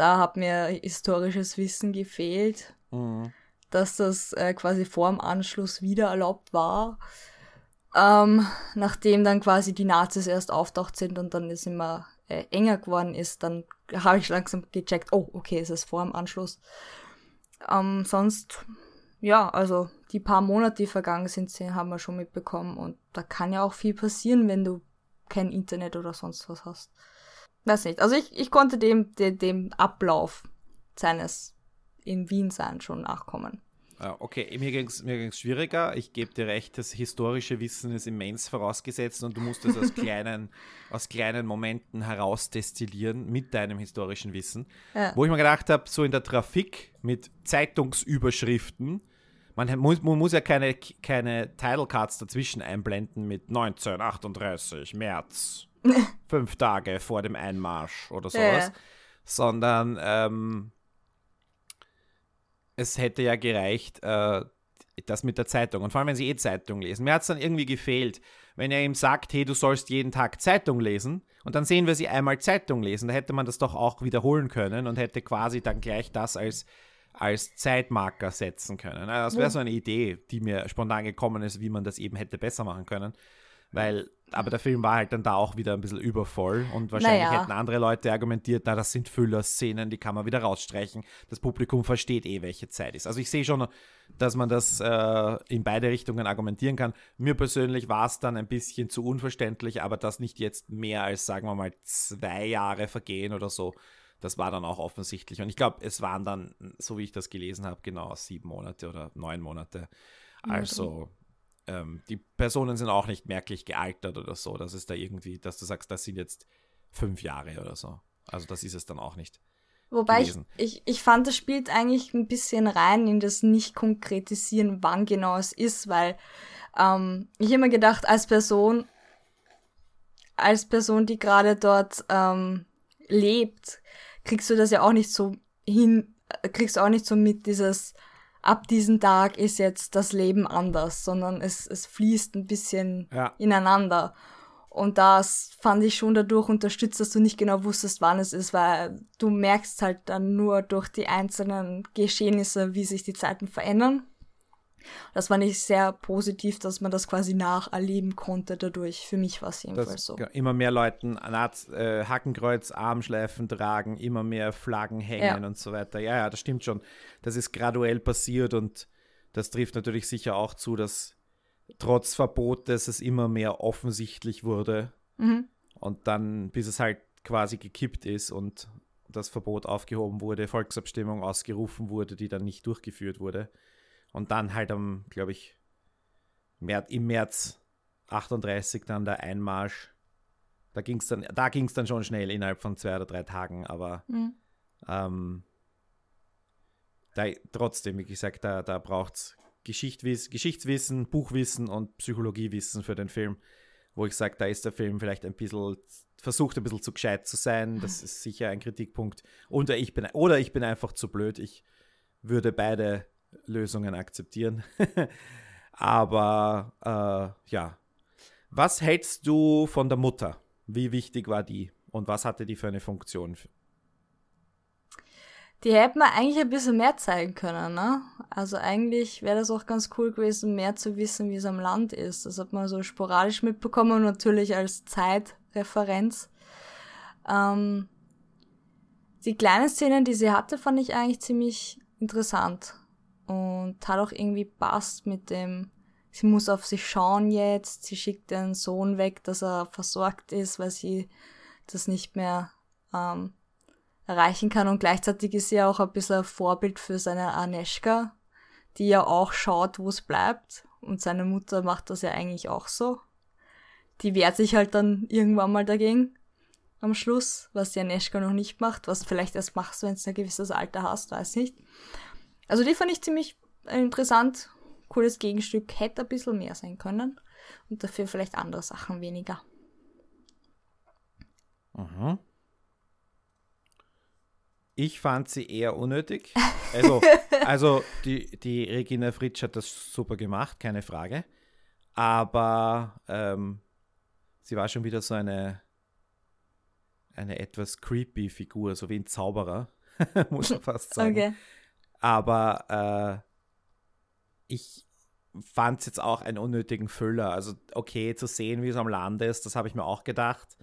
Da hat mir historisches Wissen gefehlt, mhm. dass das äh, quasi vor dem Anschluss wieder erlaubt war. Ähm, nachdem dann quasi die Nazis erst auftaucht sind und dann es immer äh, enger geworden ist, dann habe ich langsam gecheckt, oh, okay, es ist vor dem Anschluss. Ähm, sonst, ja, also die paar Monate, die vergangen sind, haben wir schon mitbekommen. Und da kann ja auch viel passieren, wenn du kein Internet oder sonst was hast. Weiß nicht. Also ich, ich konnte dem, dem, dem Ablauf seines in Wien sein schon nachkommen.
Okay, mir ging es mir ging's schwieriger. Ich gebe dir recht, das historische Wissen ist immens vorausgesetzt und du musst es aus kleinen, aus kleinen Momenten herausdestillieren mit deinem historischen Wissen. Ja. Wo ich mir gedacht habe, so in der Trafik mit Zeitungsüberschriften man muss, man muss ja keine, keine Title Cards dazwischen einblenden mit 1938, März, fünf Tage vor dem Einmarsch oder sowas, ja. sondern ähm, es hätte ja gereicht, äh, das mit der Zeitung. Und vor allem, wenn sie eh Zeitung lesen. Mir hat es dann irgendwie gefehlt, wenn er ihm sagt, hey, du sollst jeden Tag Zeitung lesen. Und dann sehen wir sie einmal Zeitung lesen. Da hätte man das doch auch wiederholen können und hätte quasi dann gleich das als, als Zeitmarker setzen können. Das wäre so eine Idee, die mir spontan gekommen ist, wie man das eben hätte besser machen können. Weil, aber der Film war halt dann da auch wieder ein bisschen übervoll und wahrscheinlich
Naja.
hätten andere Leute argumentiert, na, das sind Füllerszenen, die kann man wieder rausstreichen. Das Publikum versteht eh, welche Zeit ist. Also ich sehe schon, dass man das äh, in beide Richtungen argumentieren kann. Mir persönlich war es dann ein bisschen zu unverständlich, aber dass nicht jetzt mehr als, sagen wir mal, zwei Jahre vergehen oder so, das war dann auch offensichtlich. Und ich glaube, es waren dann, so wie ich das gelesen habe, genau sieben Monate oder neun Monate. Also ähm, die Personen sind auch nicht merklich gealtert oder so. Das ist da irgendwie, dass du sagst, das sind jetzt fünf Jahre oder so. Also das ist es dann auch nicht.
Wobei ich, ich, ich fand, das spielt eigentlich ein bisschen rein in das Nicht-Konkretisieren, wann genau es ist, weil ähm, ich immer gedacht, als Person, als Person, die gerade dort ähm, lebt, kriegst du das ja auch nicht so hin, äh, kriegst du auch nicht so mit dieses, ab diesem Tag ist jetzt das Leben anders, sondern es, es fließt ein bisschen
Ja.
ineinander. Und das fand ich schon dadurch unterstützt, dass du nicht genau wusstest, wann es ist, weil du merkst halt dann nur durch die einzelnen Geschehnisse, wie sich die Zeiten verändern. Das fand ich sehr positiv, dass man das quasi nacherleben konnte dadurch. Für mich war es jedenfalls
Dass
so.
immer mehr Leuten Naz, äh, Hakenkreuz, Armschleifen tragen, immer mehr Flaggen hängen
Ja.
und so weiter. Ja, ja, das stimmt schon. Das ist graduell passiert und das trifft natürlich sicher auch zu, dass trotz Verbotes es immer mehr offensichtlich wurde
Mhm.
und dann, bis es halt quasi gekippt ist und das Verbot aufgehoben wurde, Volksabstimmung ausgerufen wurde, die dann nicht durchgeführt wurde. Und dann halt am, glaube ich, März, im März 38 dann der Einmarsch. Da ging es dann, da ging's dann schon schnell innerhalb von zwei oder drei Tagen, aber
Mhm.
ähm, da, trotzdem, wie gesagt, da, da braucht es Geschichtwiss, Geschichtswissen, Buchwissen und Psychologiewissen für den Film, wo ich sage, da ist der Film vielleicht ein bisschen, versucht ein bisschen zu gescheit zu sein. Das ist sicher ein Kritikpunkt. Oder ich bin, oder ich bin einfach zu blöd. Ich würde beide Lösungen akzeptieren. Aber äh, ja. Was hältst du von der Mutter? Wie wichtig war die? Und was hatte die für eine Funktion?
Die hätten wir eigentlich ein bisschen mehr zeigen können, ne? Also eigentlich wäre das auch ganz cool gewesen, mehr zu wissen, wie es am Land ist. Das hat man so sporadisch mitbekommen und natürlich als Zeitreferenz. Ähm, die kleinen Szenen, die sie hatte, fand ich eigentlich ziemlich interessant. Und hat auch irgendwie passt mit dem, sie muss auf sich schauen jetzt, sie schickt den Sohn weg, dass er versorgt ist, weil sie das nicht mehr ähm, erreichen kann und gleichzeitig ist sie auch ein bisschen ein Vorbild für seine Aneschka, die ja auch schaut, wo es bleibt und seine Mutter macht das ja eigentlich auch so. Die wehrt sich halt dann irgendwann mal dagegen am Schluss, was die Aneschka noch nicht macht, was vielleicht erst machst, wenn du ein gewisses Alter hast, weiß nicht. Also die fand ich ziemlich interessant, cooles Gegenstück, hätte ein bisschen mehr sein können und dafür vielleicht andere Sachen weniger.
Mhm. Ich fand sie eher unnötig. Also, also die, die Regina Fritsch hat das super gemacht, keine Frage. Aber ähm, sie war schon wieder so eine, eine etwas creepy Figur, so wie ein Zauberer, muss man fast sagen.
Okay.
Aber äh, ich fand es jetzt auch einen unnötigen Füller. Also, okay, zu sehen, wie es am Land ist, das habe ich mir auch gedacht.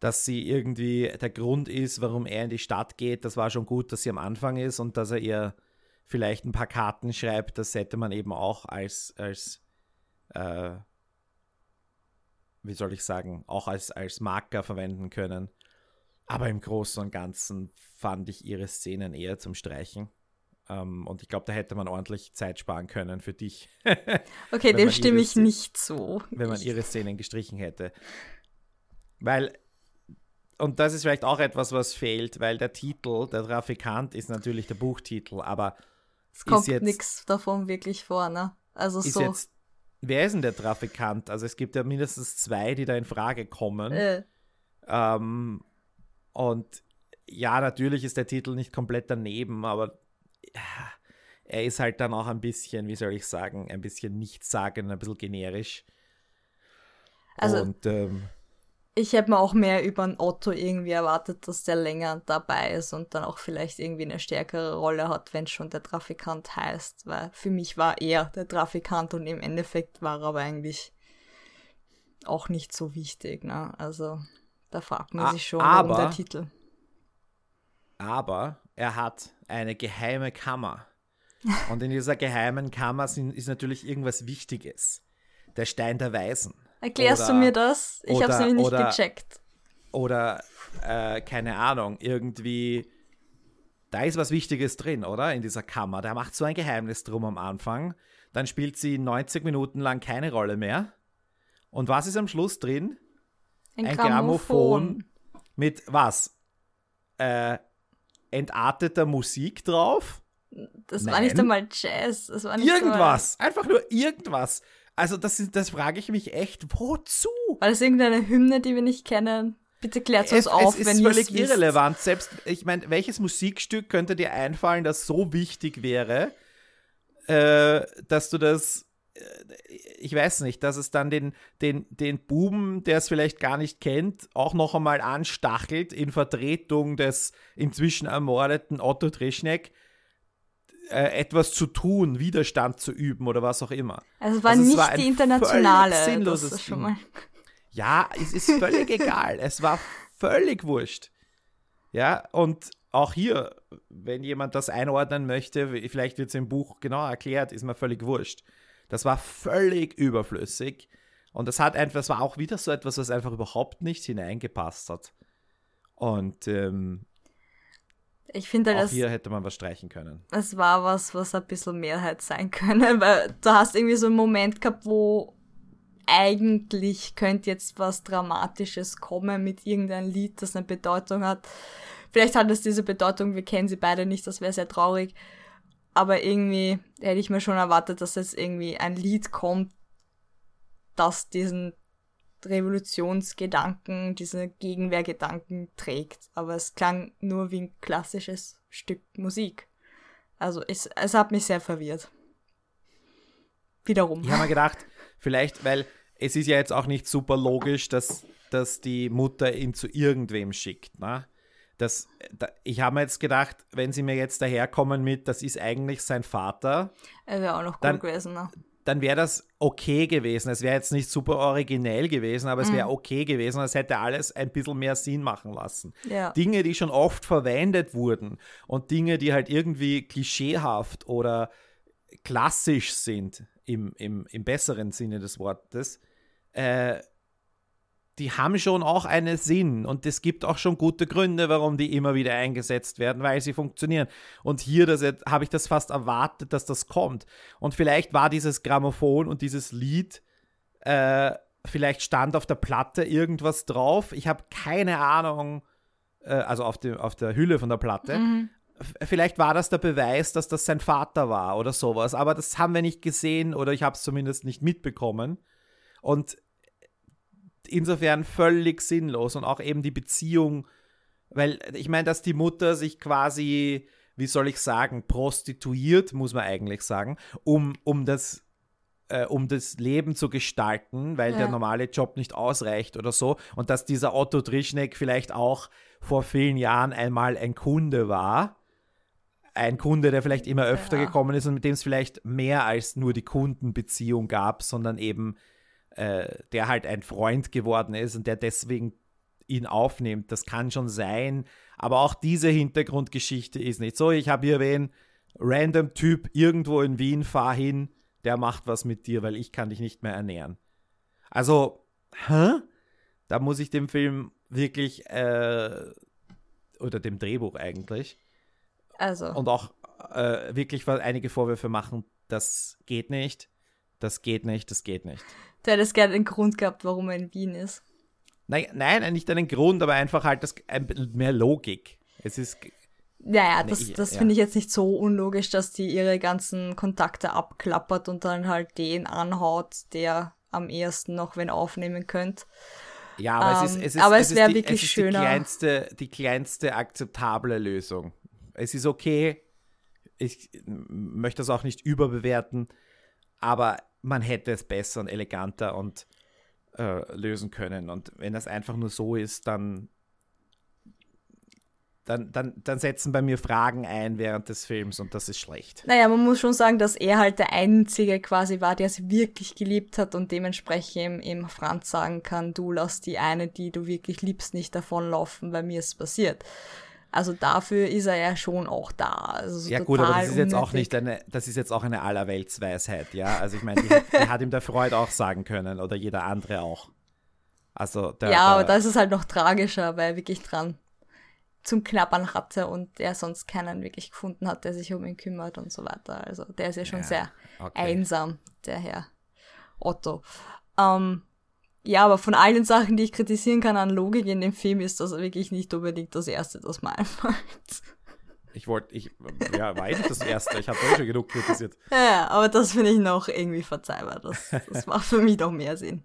Dass sie irgendwie der Grund ist, warum er in die Stadt geht, das war schon gut, dass sie am Anfang ist und dass er ihr vielleicht ein paar Karten schreibt, das hätte man eben auch als, als äh, wie soll ich sagen, auch als, als Marker verwenden können. Aber im Großen und Ganzen fand ich ihre Szenen eher zum Streichen. Ähm, und ich glaube, da hätte man ordentlich Zeit sparen können für dich,
Okay, dem stimme ich nicht zu.
wenn man ihre Szenen gestrichen hätte. Weil, und das ist vielleicht auch etwas, was fehlt, weil der Titel, der Trafikant, ist natürlich der Buchtitel, aber
Es kommt
jetzt-
nichts davon wirklich vor, ne? Also so.
jetzt, wer ist denn der Trafikant? Also es gibt ja mindestens zwei, die da in Frage kommen.
äh,
Ähm, und ja, natürlich ist der Titel nicht komplett daneben, aber er ist halt dann auch ein bisschen, wie soll ich sagen, ein bisschen nichtssagend, ein bisschen generisch.
Also,
und ähm,
ich hätte mir auch mehr über einen Otto irgendwie erwartet, dass der länger dabei ist und dann auch vielleicht irgendwie eine stärkere Rolle hat, wenn schon der Trafikant heißt. Weil für mich war er der Trafikant und im Endeffekt war er aber eigentlich auch nicht so wichtig. Ne? Also da fragt man sich schon,
aber-
warum der Titel.
aber er hat eine geheime Kammer. Und in dieser geheimen Kammer sind, ist natürlich irgendwas Wichtiges. Der Stein der Weisen.
Erklärst
oder-
du mir das? Ich habe es nämlich nicht
oder-
gecheckt.
Oder, äh, keine Ahnung, irgendwie. Da ist was Wichtiges drin, oder? In dieser Kammer. Der macht so ein Geheimnis drum am Anfang. Dann spielt sie 90 Minuten lang keine Rolle mehr. Und was ist am Schluss drin?
Ein,
ein
Grammophon.
Grammophon. Mit was? Äh, entarteter Musik drauf?
Das war nicht
Nein.
einmal Jazz. Das war nicht
Irgendwas. Einfach nur irgendwas. Also, das, ist, das frage ich mich echt, wozu?
War das irgendeine Hymne, die wir nicht kennen? Bitte klärt uns
Es,
auf,
es ist
wenn ihr
völlig
es wisst.
irrelevant. Selbst, ich meine, welches Musikstück könnte dir einfallen, das so wichtig wäre, äh, dass du das, ich weiß nicht, dass es dann den, den, den Buben, der es vielleicht gar nicht kennt, auch noch einmal anstachelt in Vertretung des inzwischen ermordeten Otto Treschneck, äh, etwas zu tun, Widerstand zu üben oder was auch immer.
Also es war
Also es
nicht
war ein
die internationale. Das
sinnloses
ist schon
Ding.
mal.
Ja, es ist völlig egal. Es war völlig wurscht. Ja, und auch hier, wenn jemand das einordnen möchte, vielleicht wird es im Buch genau erklärt, ist mir völlig wurscht. Das war völlig überflüssig. Und das hat einfach, das war auch wieder so etwas, was einfach überhaupt nicht hineingepasst hat. Und ähm,
Ich finde,
auch
das,
hier hätte man was streichen können.
das war was, was ein bisschen Mehrheit sein könnte, weil du hast irgendwie so einen Moment gehabt, wo eigentlich könnte jetzt was Dramatisches kommen mit irgendeinem Lied, das eine Bedeutung hat. Vielleicht hat es diese Bedeutung, wir kennen sie beide nicht, das wäre sehr traurig. Aber irgendwie hätte ich mir schon erwartet, dass jetzt irgendwie ein Lied kommt, das diesen Revolutionsgedanken, diese Gegenwehrgedanken trägt. Aber es klang nur wie ein klassisches Stück Musik. Also es, es hat mich sehr verwirrt. Wiederum.
Ich habe mir gedacht, vielleicht, weil es ist ja jetzt auch nicht super logisch, dass, dass die Mutter ihn zu irgendwem schickt. Ne? Das, da, ich habe mir jetzt gedacht, wenn sie mir jetzt daherkommen mit, das ist eigentlich sein Vater,
Er wäre auch noch
Dann-
gewesen, ne?
dann wäre das okay gewesen. Es wäre jetzt nicht super originell gewesen, aber es wäre okay gewesen. Es hätte alles ein bisschen mehr Sinn machen lassen.
Ja.
Dinge, die schon oft verwendet wurden und Dinge, die halt irgendwie klischeehaft oder klassisch sind, im, im, im besseren Sinne des Wortes, äh, die haben schon auch einen Sinn und es gibt auch schon gute Gründe, warum die immer wieder eingesetzt werden, weil sie funktionieren. Und hier habe ich das fast erwartet, dass das kommt. Und vielleicht war dieses Grammophon und dieses Lied, äh, vielleicht stand auf der Platte irgendwas drauf. Ich habe keine Ahnung, äh, also auf, dem, auf der Hülle von der Platte.
Mhm.
Vielleicht war das der Beweis, dass das sein Vater war oder sowas, aber das haben wir nicht gesehen oder ich habe es zumindest nicht mitbekommen. Und insofern völlig sinnlos und auch eben die Beziehung, weil ich meine, dass die Mutter sich quasi, wie soll ich sagen, prostituiert, muss man eigentlich sagen, um, um das äh, um das Leben zu gestalten, weil
Ja.
der normale Job nicht ausreicht oder so. Und dass dieser Otto Trischneck vielleicht auch vor vielen Jahren einmal ein Kunde war. Ein Kunde, der vielleicht immer öfter
Ja.
gekommen ist und mit dem es vielleicht mehr als nur die Kundenbeziehung gab, sondern eben äh, der halt ein Freund geworden ist und der deswegen ihn aufnimmt. Das kann schon sein. Aber auch diese Hintergrundgeschichte ist nicht so. Ich habe hier wen, random Typ irgendwo in Wien, fahr hin, der macht was mit dir, weil ich kann dich nicht mehr ernähren. Also, hä? Da muss ich dem Film wirklich, äh, oder dem Drehbuch eigentlich,
Also,
und auch äh, wirklich einige Vorwürfe machen, das geht nicht, das geht nicht, das geht nicht.
Du hättest gerne einen Grund gehabt, warum er in Wien ist.
Nein, nein, nicht einen Grund, aber einfach halt das, ein bisschen mehr Logik. Es ist,
Naja,
Nee,
das,
ich-
das
ja.
finde ich jetzt nicht so unlogisch, dass die ihre ganzen Kontakte abklappert und dann halt den anhaut, der am ehesten noch wen aufnehmen könnte.
ja, aber es
Ähm,
ist, es ist,
aber
es
es
ist
wär
die,
wirklich
es
schöner.
Die kleinste, die kleinste akzeptable Lösung. Es ist okay, ich möchte das auch nicht überbewerten, aber man hätte es besser und eleganter und äh, lösen können. Und wenn das einfach nur so ist, dann, dann, dann, dann setzen bei mir Fragen ein während des Films und das ist schlecht.
Naja, man muss schon sagen, dass er halt der Einzige quasi war, der sie wirklich geliebt hat und dementsprechend eben Franz sagen kann, du lass die eine, die du wirklich liebst, nicht davonlaufen, weil mir ist passiert. Also dafür ist er ja schon auch da. Also so
ja gut, aber das ist jetzt auch nicht eine, das ist jetzt auch eine Allerweltsweisheit, ja. Also ich meine, die, hat ihm der Freud auch sagen können oder jeder andere auch. Also der,
ja, aber da ist es halt noch tragischer, weil er wirklich dran zum Knabbern hatte und er sonst keinen wirklich gefunden hat, der sich um ihn kümmert und so weiter. Also der ist ja schon ja, sehr okay. einsam, der Herr Otto. Ähm, ja, aber von allen Sachen, die ich kritisieren kann an Logik in dem Film, ist das wirklich nicht unbedingt das Erste, das mir einfällt.
Ich wollte, ich, ja, war nicht das Erste. Ich habe schon genug kritisiert.
Ja, aber das finde ich noch irgendwie verzeihbar. Das, das macht für mich doch mehr Sinn.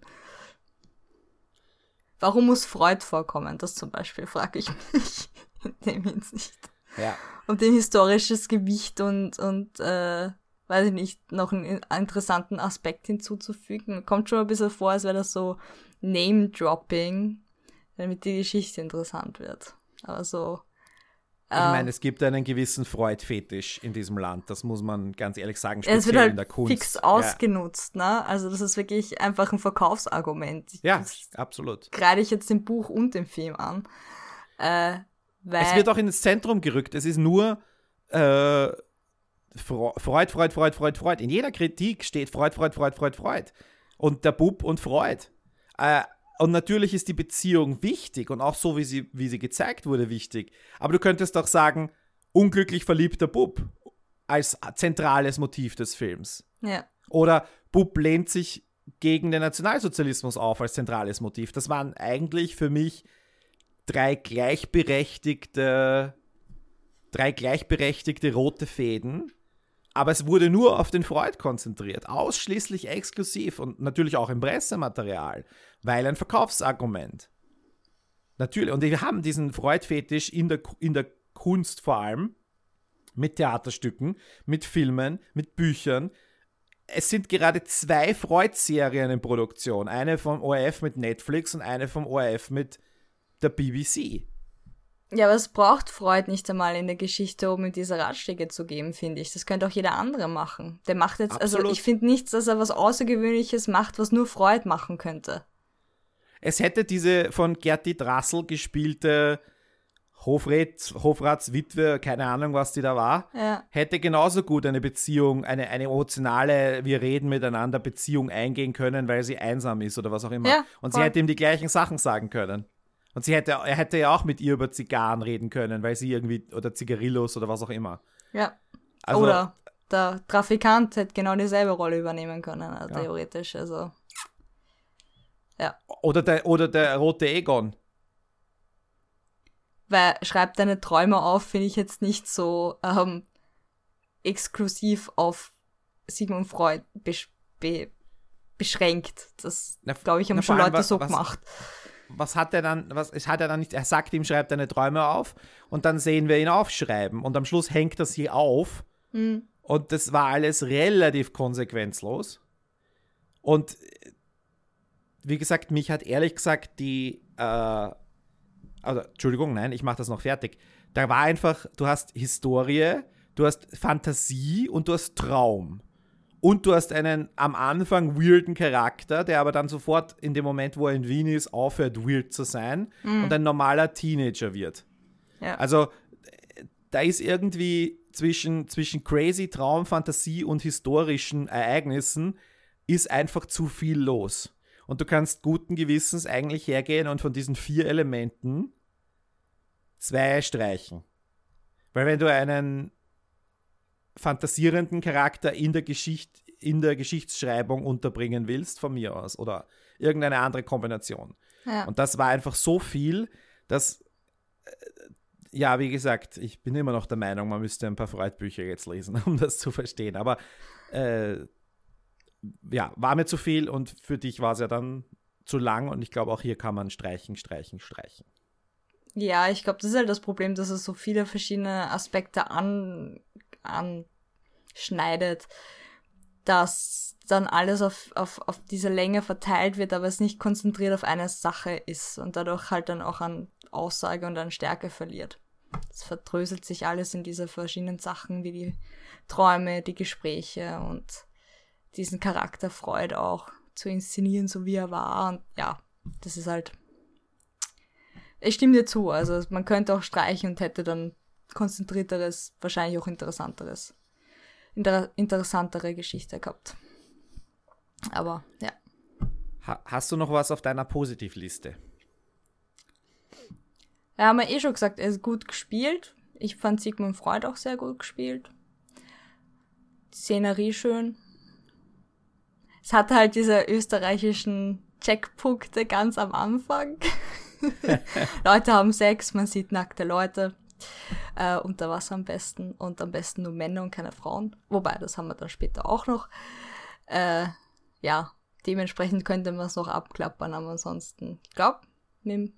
Warum muss Freud vorkommen? Das zum Beispiel frage ich mich in dem Hinsicht.
Ja.
Um dem historisches Gewicht und, und äh, weiß ich nicht, noch einen interessanten Aspekt hinzuzufügen. Kommt schon ein bisschen vor, als wäre das so Name-Dropping, damit die Geschichte interessant wird. Aber so.
Ich meine, es gibt einen gewissen Freud-Fetisch in diesem Land, das muss man ganz ehrlich sagen, speziell es wird halt in der Kunst.
fix ausgenutzt, ja. ne? Also das ist wirklich einfach ein Verkaufsargument.
Ja, absolut.
Greide ich jetzt dem Buch und dem Film an. Äh,
es wird auch ins Zentrum gerückt. Es ist nur äh, Freud, Freud, Freud, Freud, Freud. In jeder Kritik steht Freud, Freud, Freud, Freud, Freud. Und der Bub und Freud. Äh, und natürlich ist die Beziehung wichtig und auch so, wie sie, wie sie gezeigt wurde, wichtig. Aber du könntest auch sagen, unglücklich verliebter Bub als zentrales Motiv des Films.
Ja.
Oder Bub lehnt sich gegen den Nationalsozialismus auf als zentrales Motiv. Das waren eigentlich für mich drei gleichberechtigte drei gleichberechtigte rote Fäden, aber es wurde nur auf den Freud konzentriert, ausschließlich exklusiv und natürlich auch im Pressematerial, weil ein Verkaufsargument. Natürlich, und wir haben diesen Freud-Fetisch in der, in der Kunst vor allem, mit Theaterstücken, mit Filmen, mit Büchern. Es sind gerade zwei Freud-Serien in Produktion. Eine vom ORF mit Netflix und eine vom ORF mit der BBC.
Ja, aber es braucht Freud nicht einmal in der Geschichte, um ihm diese Ratschläge zu geben, finde ich. Das könnte auch jeder andere machen. Der macht jetzt, also Absolut. also ich finde nichts, dass er was Außergewöhnliches macht, was nur Freud machen könnte.
Es hätte diese von Gerti Drassel gespielte Hofrat, Hofratswitwe, keine Ahnung, was die da war,
ja.
hätte genauso gut eine Beziehung, eine, eine emotionale, wir reden miteinander Beziehung eingehen können, weil sie einsam ist oder was auch immer. Ja, Und sie hätte ihm die gleichen Sachen sagen können. Und sie hätte, er hätte ja auch mit ihr über Zigarren reden können, weil sie irgendwie, oder Zigarillos oder was auch immer.
Ja. Also, oder der Trafikant hätte genau dieselbe Rolle übernehmen können, also ja. theoretisch. Also. Ja.
Oder der, oder der rote Egon.
Weil schreibt deine Träume auf, finde ich jetzt nicht so ähm, exklusiv auf Sigmund Freud besch be beschränkt. Das, glaube ich, haben schon Leute was, so gemacht
was hat er dann, was hat er dann nicht, er sagt ihm, schreibt deine Träume auf und dann sehen wir ihn aufschreiben und am Schluss hängt er sie auf
mhm.
und das war alles relativ konsequenzlos und wie gesagt, mich hat ehrlich gesagt die, äh, also, Entschuldigung, nein, ich mache das noch fertig. Da war einfach, du hast Historie, du hast Fantasie und du hast Traum. Und du hast einen am Anfang weirden Charakter, der aber dann sofort in dem Moment, wo er in Wien ist, aufhört, weird zu sein mhm. und ein normaler Teenager wird.
Ja.
Also da ist irgendwie zwischen, zwischen crazy Traum, Fantasie und historischen Ereignissen ist einfach zu viel los. Und du kannst guten Gewissens eigentlich hergehen und von diesen vier Elementen zwei streichen. Weil wenn du einen fantasierenden Charakter in der, Geschicht, in der Geschichtsschreibung unterbringen willst, von mir aus. Oder irgendeine andere Kombination.
Ja.
Und das war einfach so viel, dass, äh, ja, wie gesagt, ich bin immer noch der Meinung, man müsste ein paar Freud-Bücher jetzt lesen, um das zu verstehen. Aber äh, ja, war mir zu viel und für dich war es ja dann zu lang und ich glaube, auch hier kann man streichen, streichen, streichen.
Ja, ich glaube, das ist halt das Problem, dass es so viele verschiedene Aspekte an, anschneidet, dass dann alles auf, auf, auf diese Länge verteilt wird, aber es nicht konzentriert auf eine Sache ist und dadurch halt dann auch an Aussage und an Stärke verliert. Es verdröselt sich alles in diese verschiedenen Sachen, wie die Träume, die Gespräche und diesen Charakter Freud auch zu inszenieren, so wie er war. Und ja, das ist halt. Ich stimme dir zu. Also man könnte auch streichen und hätte dann konzentrierteres, wahrscheinlich auch interessanteres, inter interessantere Geschichte gehabt. Aber ja.
hast du noch was auf deiner Positivliste?
Ja, haben wir eh schon gesagt, er ist gut gespielt. Ich fand Sigmund Freud auch sehr gut gespielt. Die Szenerie schön. Es hatte halt diese österreichischen Checkpunkte ganz am Anfang. Leute haben Sex, man sieht nackte Leute. Äh, unter Wasser am besten und am besten nur Männer und keine Frauen. Wobei, das haben wir dann später auch noch. Äh, ja, dementsprechend könnte man es noch abklappern, aber ansonsten, ich glaube, mit,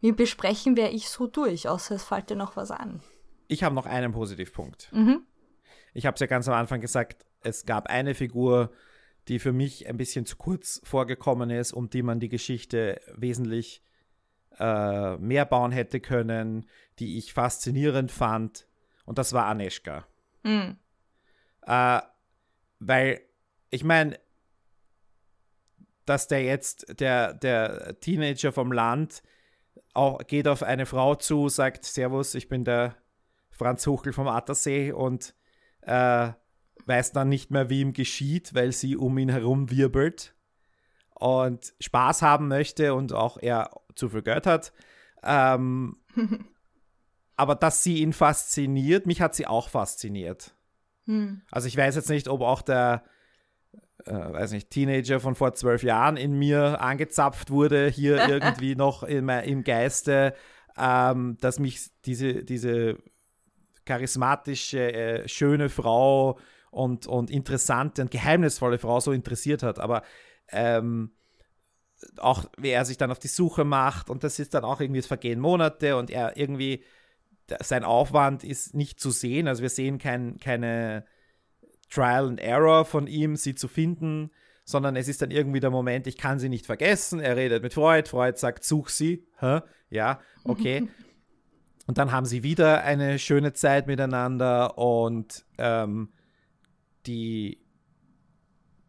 mit Besprechen wäre ich so durch, außer es fällt dir noch was an.
Ich habe noch einen Positivpunkt. Mhm. Ich habe es ja ganz am Anfang gesagt, es gab eine Figur, die für mich ein bisschen zu kurz vorgekommen ist, um die man die Geschichte wesentlich äh, mehr bauen hätte können, die ich faszinierend fand. Und das war Aneshka. Mhm. Äh, weil, ich meine, dass der jetzt, der, der Teenager vom Land, auch geht auf eine Frau zu, sagt: Servus, ich bin der Franz Huchel vom Attersee und äh, weiß dann nicht mehr, wie ihm geschieht, weil sie um ihn herum wirbelt und Spaß haben möchte und auch er zu viel Geld hat. Ähm, aber dass sie ihn fasziniert, mich hat sie auch fasziniert. Hm. Also ich weiß jetzt nicht, ob auch der äh, weiß nicht, Teenager von vor zwölf Jahren in mir angezapft wurde, hier irgendwie noch in, im Geiste, ähm, dass mich diese, diese charismatische, äh, schöne Frau und, und interessante und geheimnisvolle Frau so interessiert hat. Aber ähm, auch wie er sich dann auf die Suche macht und das ist dann auch irgendwie, es vergehen Monate und er irgendwie, sein Aufwand ist nicht zu sehen. Also wir sehen kein, keine Trial and Error von ihm, sie zu finden, sondern es ist dann irgendwie der Moment, ich kann sie nicht vergessen. Er redet mit Freud, Freud sagt, such sie. Hä? Ja, okay. und dann haben sie wieder eine schöne Zeit miteinander und ähm, die,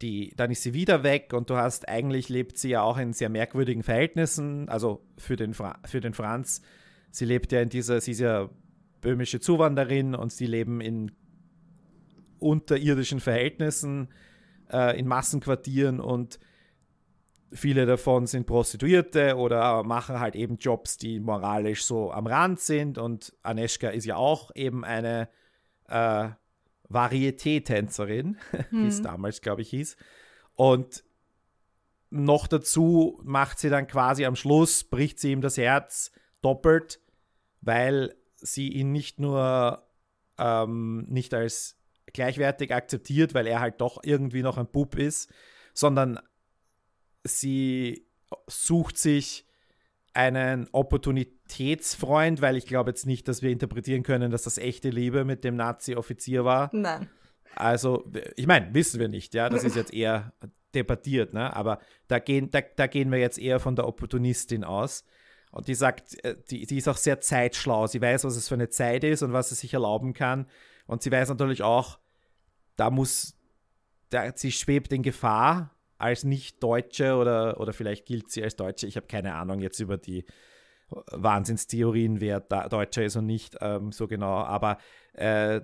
die, dann ist sie wieder weg und du hast, eigentlich lebt sie ja auch in sehr merkwürdigen Verhältnissen, also für den, Fra für den Franz, sie lebt ja in dieser, sie ist ja böhmische Zuwanderin und sie leben in unterirdischen Verhältnissen, äh, in Massenquartieren und viele davon sind Prostituierte oder machen halt eben Jobs, die moralisch so am Rand sind. Und Aneschka ist ja auch eben eine äh, Varieté-Tänzerin, hm. wie es hm. damals, glaube ich, hieß. Und noch dazu macht sie dann quasi am Schluss, bricht sie ihm das Herz doppelt, weil sie ihn nicht nur ähm, nicht als gleichwertig akzeptiert, weil er halt doch irgendwie noch ein Bub ist, sondern sie sucht sich einen Opportunitätsfreund, weil ich glaube jetzt nicht, dass wir interpretieren können, dass das echte Liebe mit dem Nazi-Offizier war.
Nein.
Also, ich meine, wissen wir nicht, ja, das ist jetzt eher debattiert, ne? aber da gehen, da, da gehen wir jetzt eher von der Opportunistin aus. Und die sagt, äh, die, die ist auch sehr zeitschlau. Sie weiß, was es für eine Zeit ist und was sie sich erlauben kann. Und sie weiß natürlich auch, da muss, da, sie schwebt in Gefahr als Nicht-Deutsche oder, oder vielleicht gilt sie als Deutsche. Ich habe keine Ahnung jetzt über die Wahnsinnstheorien, wer da Deutscher ist und nicht ähm, so genau. Aber äh,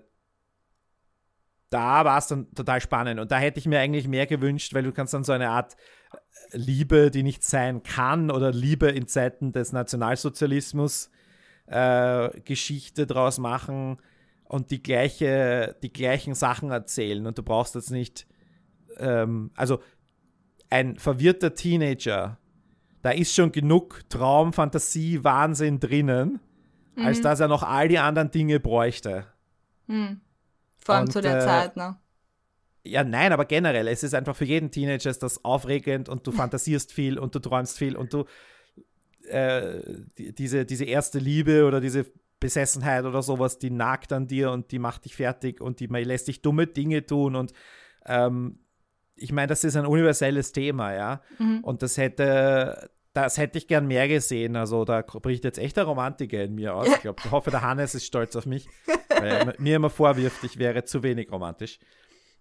da war es dann total spannend. Und da hätte ich mir eigentlich mehr gewünscht, weil du kannst dann so eine Art Liebe, die nicht sein kann, oder Liebe in Zeiten des Nationalsozialismus äh, Geschichte draus machen und die, gleiche, die gleichen Sachen erzählen. Und du brauchst jetzt nicht, ähm, also ein verwirrter Teenager, da ist schon genug Traum, Fantasie, Wahnsinn drinnen, mhm. als dass er noch all die anderen Dinge bräuchte.
Mhm. Vor allem und, zu der äh, Zeit, ne?
Ja, nein, aber generell, es ist einfach für jeden Teenager ist das aufregend und du fantasierst viel und du träumst viel und du äh, die, diese, diese erste Liebe oder diese Besessenheit oder sowas, die nagt an dir und die macht dich fertig und die lässt dich dumme Dinge tun und ähm, ich meine, das ist ein universelles Thema, ja. Mhm. Und das hätte, das hätte ich gern mehr gesehen. Also da bricht jetzt echt der Romantiker in mir aus. Ich glaube, ich hoffe, der Hannes ist stolz auf mich, weil er mir immer vorwirft, ich wäre zu wenig romantisch.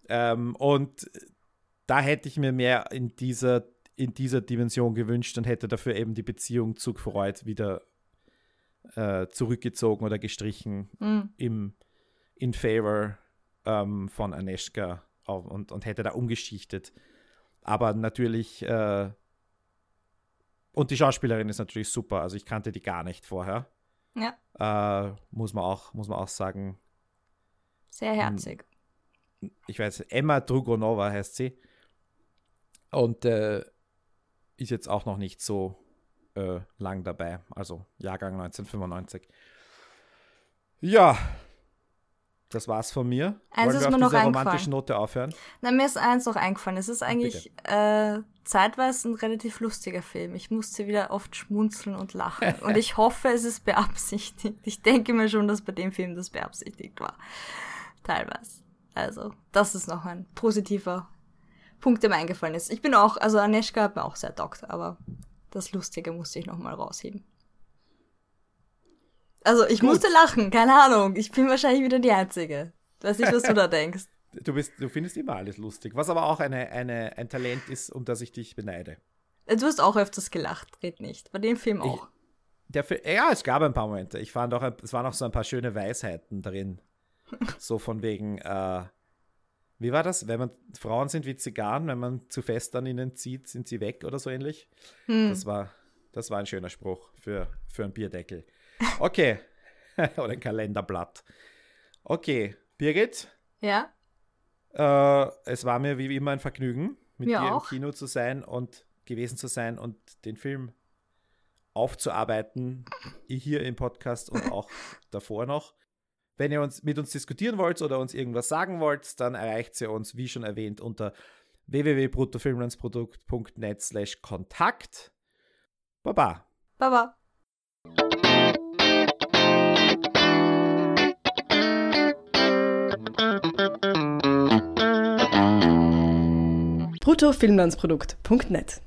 Ähm, und da hätte ich mir mehr in dieser, in dieser Dimension gewünscht und hätte dafür eben die Beziehung zu Freud wieder äh, zurückgezogen oder gestrichen mhm. im, in favor ähm, von Aneshka und, und hätte da umgeschichtet. Aber natürlich, äh, und die Schauspielerin ist natürlich super. Also ich kannte die gar nicht vorher.
Ja.
Äh, muss, man auch, muss man auch sagen.
Sehr herzig.
Ich weiß, Emma Drugonova heißt sie. Und äh, ist jetzt auch noch nicht so äh, lang dabei. Also Jahrgang 1995. Ja, das war's von mir.
Eins
Wollen wir
ist mir noch
romantischen Note aufhören?
Na, mir ist eins noch eingefallen. Es ist eigentlich äh, zeitweise ein relativ lustiger Film. Ich musste wieder oft schmunzeln und lachen. und ich hoffe, es ist beabsichtigt. Ich denke mir schon, dass bei dem Film das beabsichtigt war. Teilweise. Also, das ist noch ein positiver Punkt, der mir eingefallen ist. Ich bin auch, also Aneshka hat mir auch sehr taugt, aber das Lustige musste ich nochmal rausheben. Also ich Gut. musste lachen, keine Ahnung. Ich bin wahrscheinlich wieder die Einzige. Weiß nicht, was du da denkst.
Du, bist, du findest immer alles lustig, was aber auch eine, eine, ein Talent ist, um das ich dich beneide.
Du hast auch öfters gelacht, red nicht. Bei dem Film auch.
Ich, der, ja, es gab ein paar Momente. Ich fand auch, es waren auch so ein paar schöne Weisheiten drin. so von wegen, äh, wie war das? Wenn man Frauen sind wie Zigarren, wenn man zu fest an ihnen zieht, sind sie weg oder so ähnlich. Hm. Das war, das war ein schöner Spruch für, für einen Bierdeckel. Okay. oder ein Kalenderblatt. Okay, Birgit.
Ja.
Äh, es war mir wie immer ein Vergnügen, mit
mir
dir
auch.
im Kino zu sein und gewesen zu sein und den Film aufzuarbeiten, hier im Podcast und auch davor noch. Wenn ihr uns mit uns diskutieren wollt oder uns irgendwas sagen wollt, dann erreicht ihr uns, wie schon erwähnt, unter www.bruttofilmlandsprodukt.net slash Kontakt. Baba.
Baba.
bruttofilmlandsprodukt.net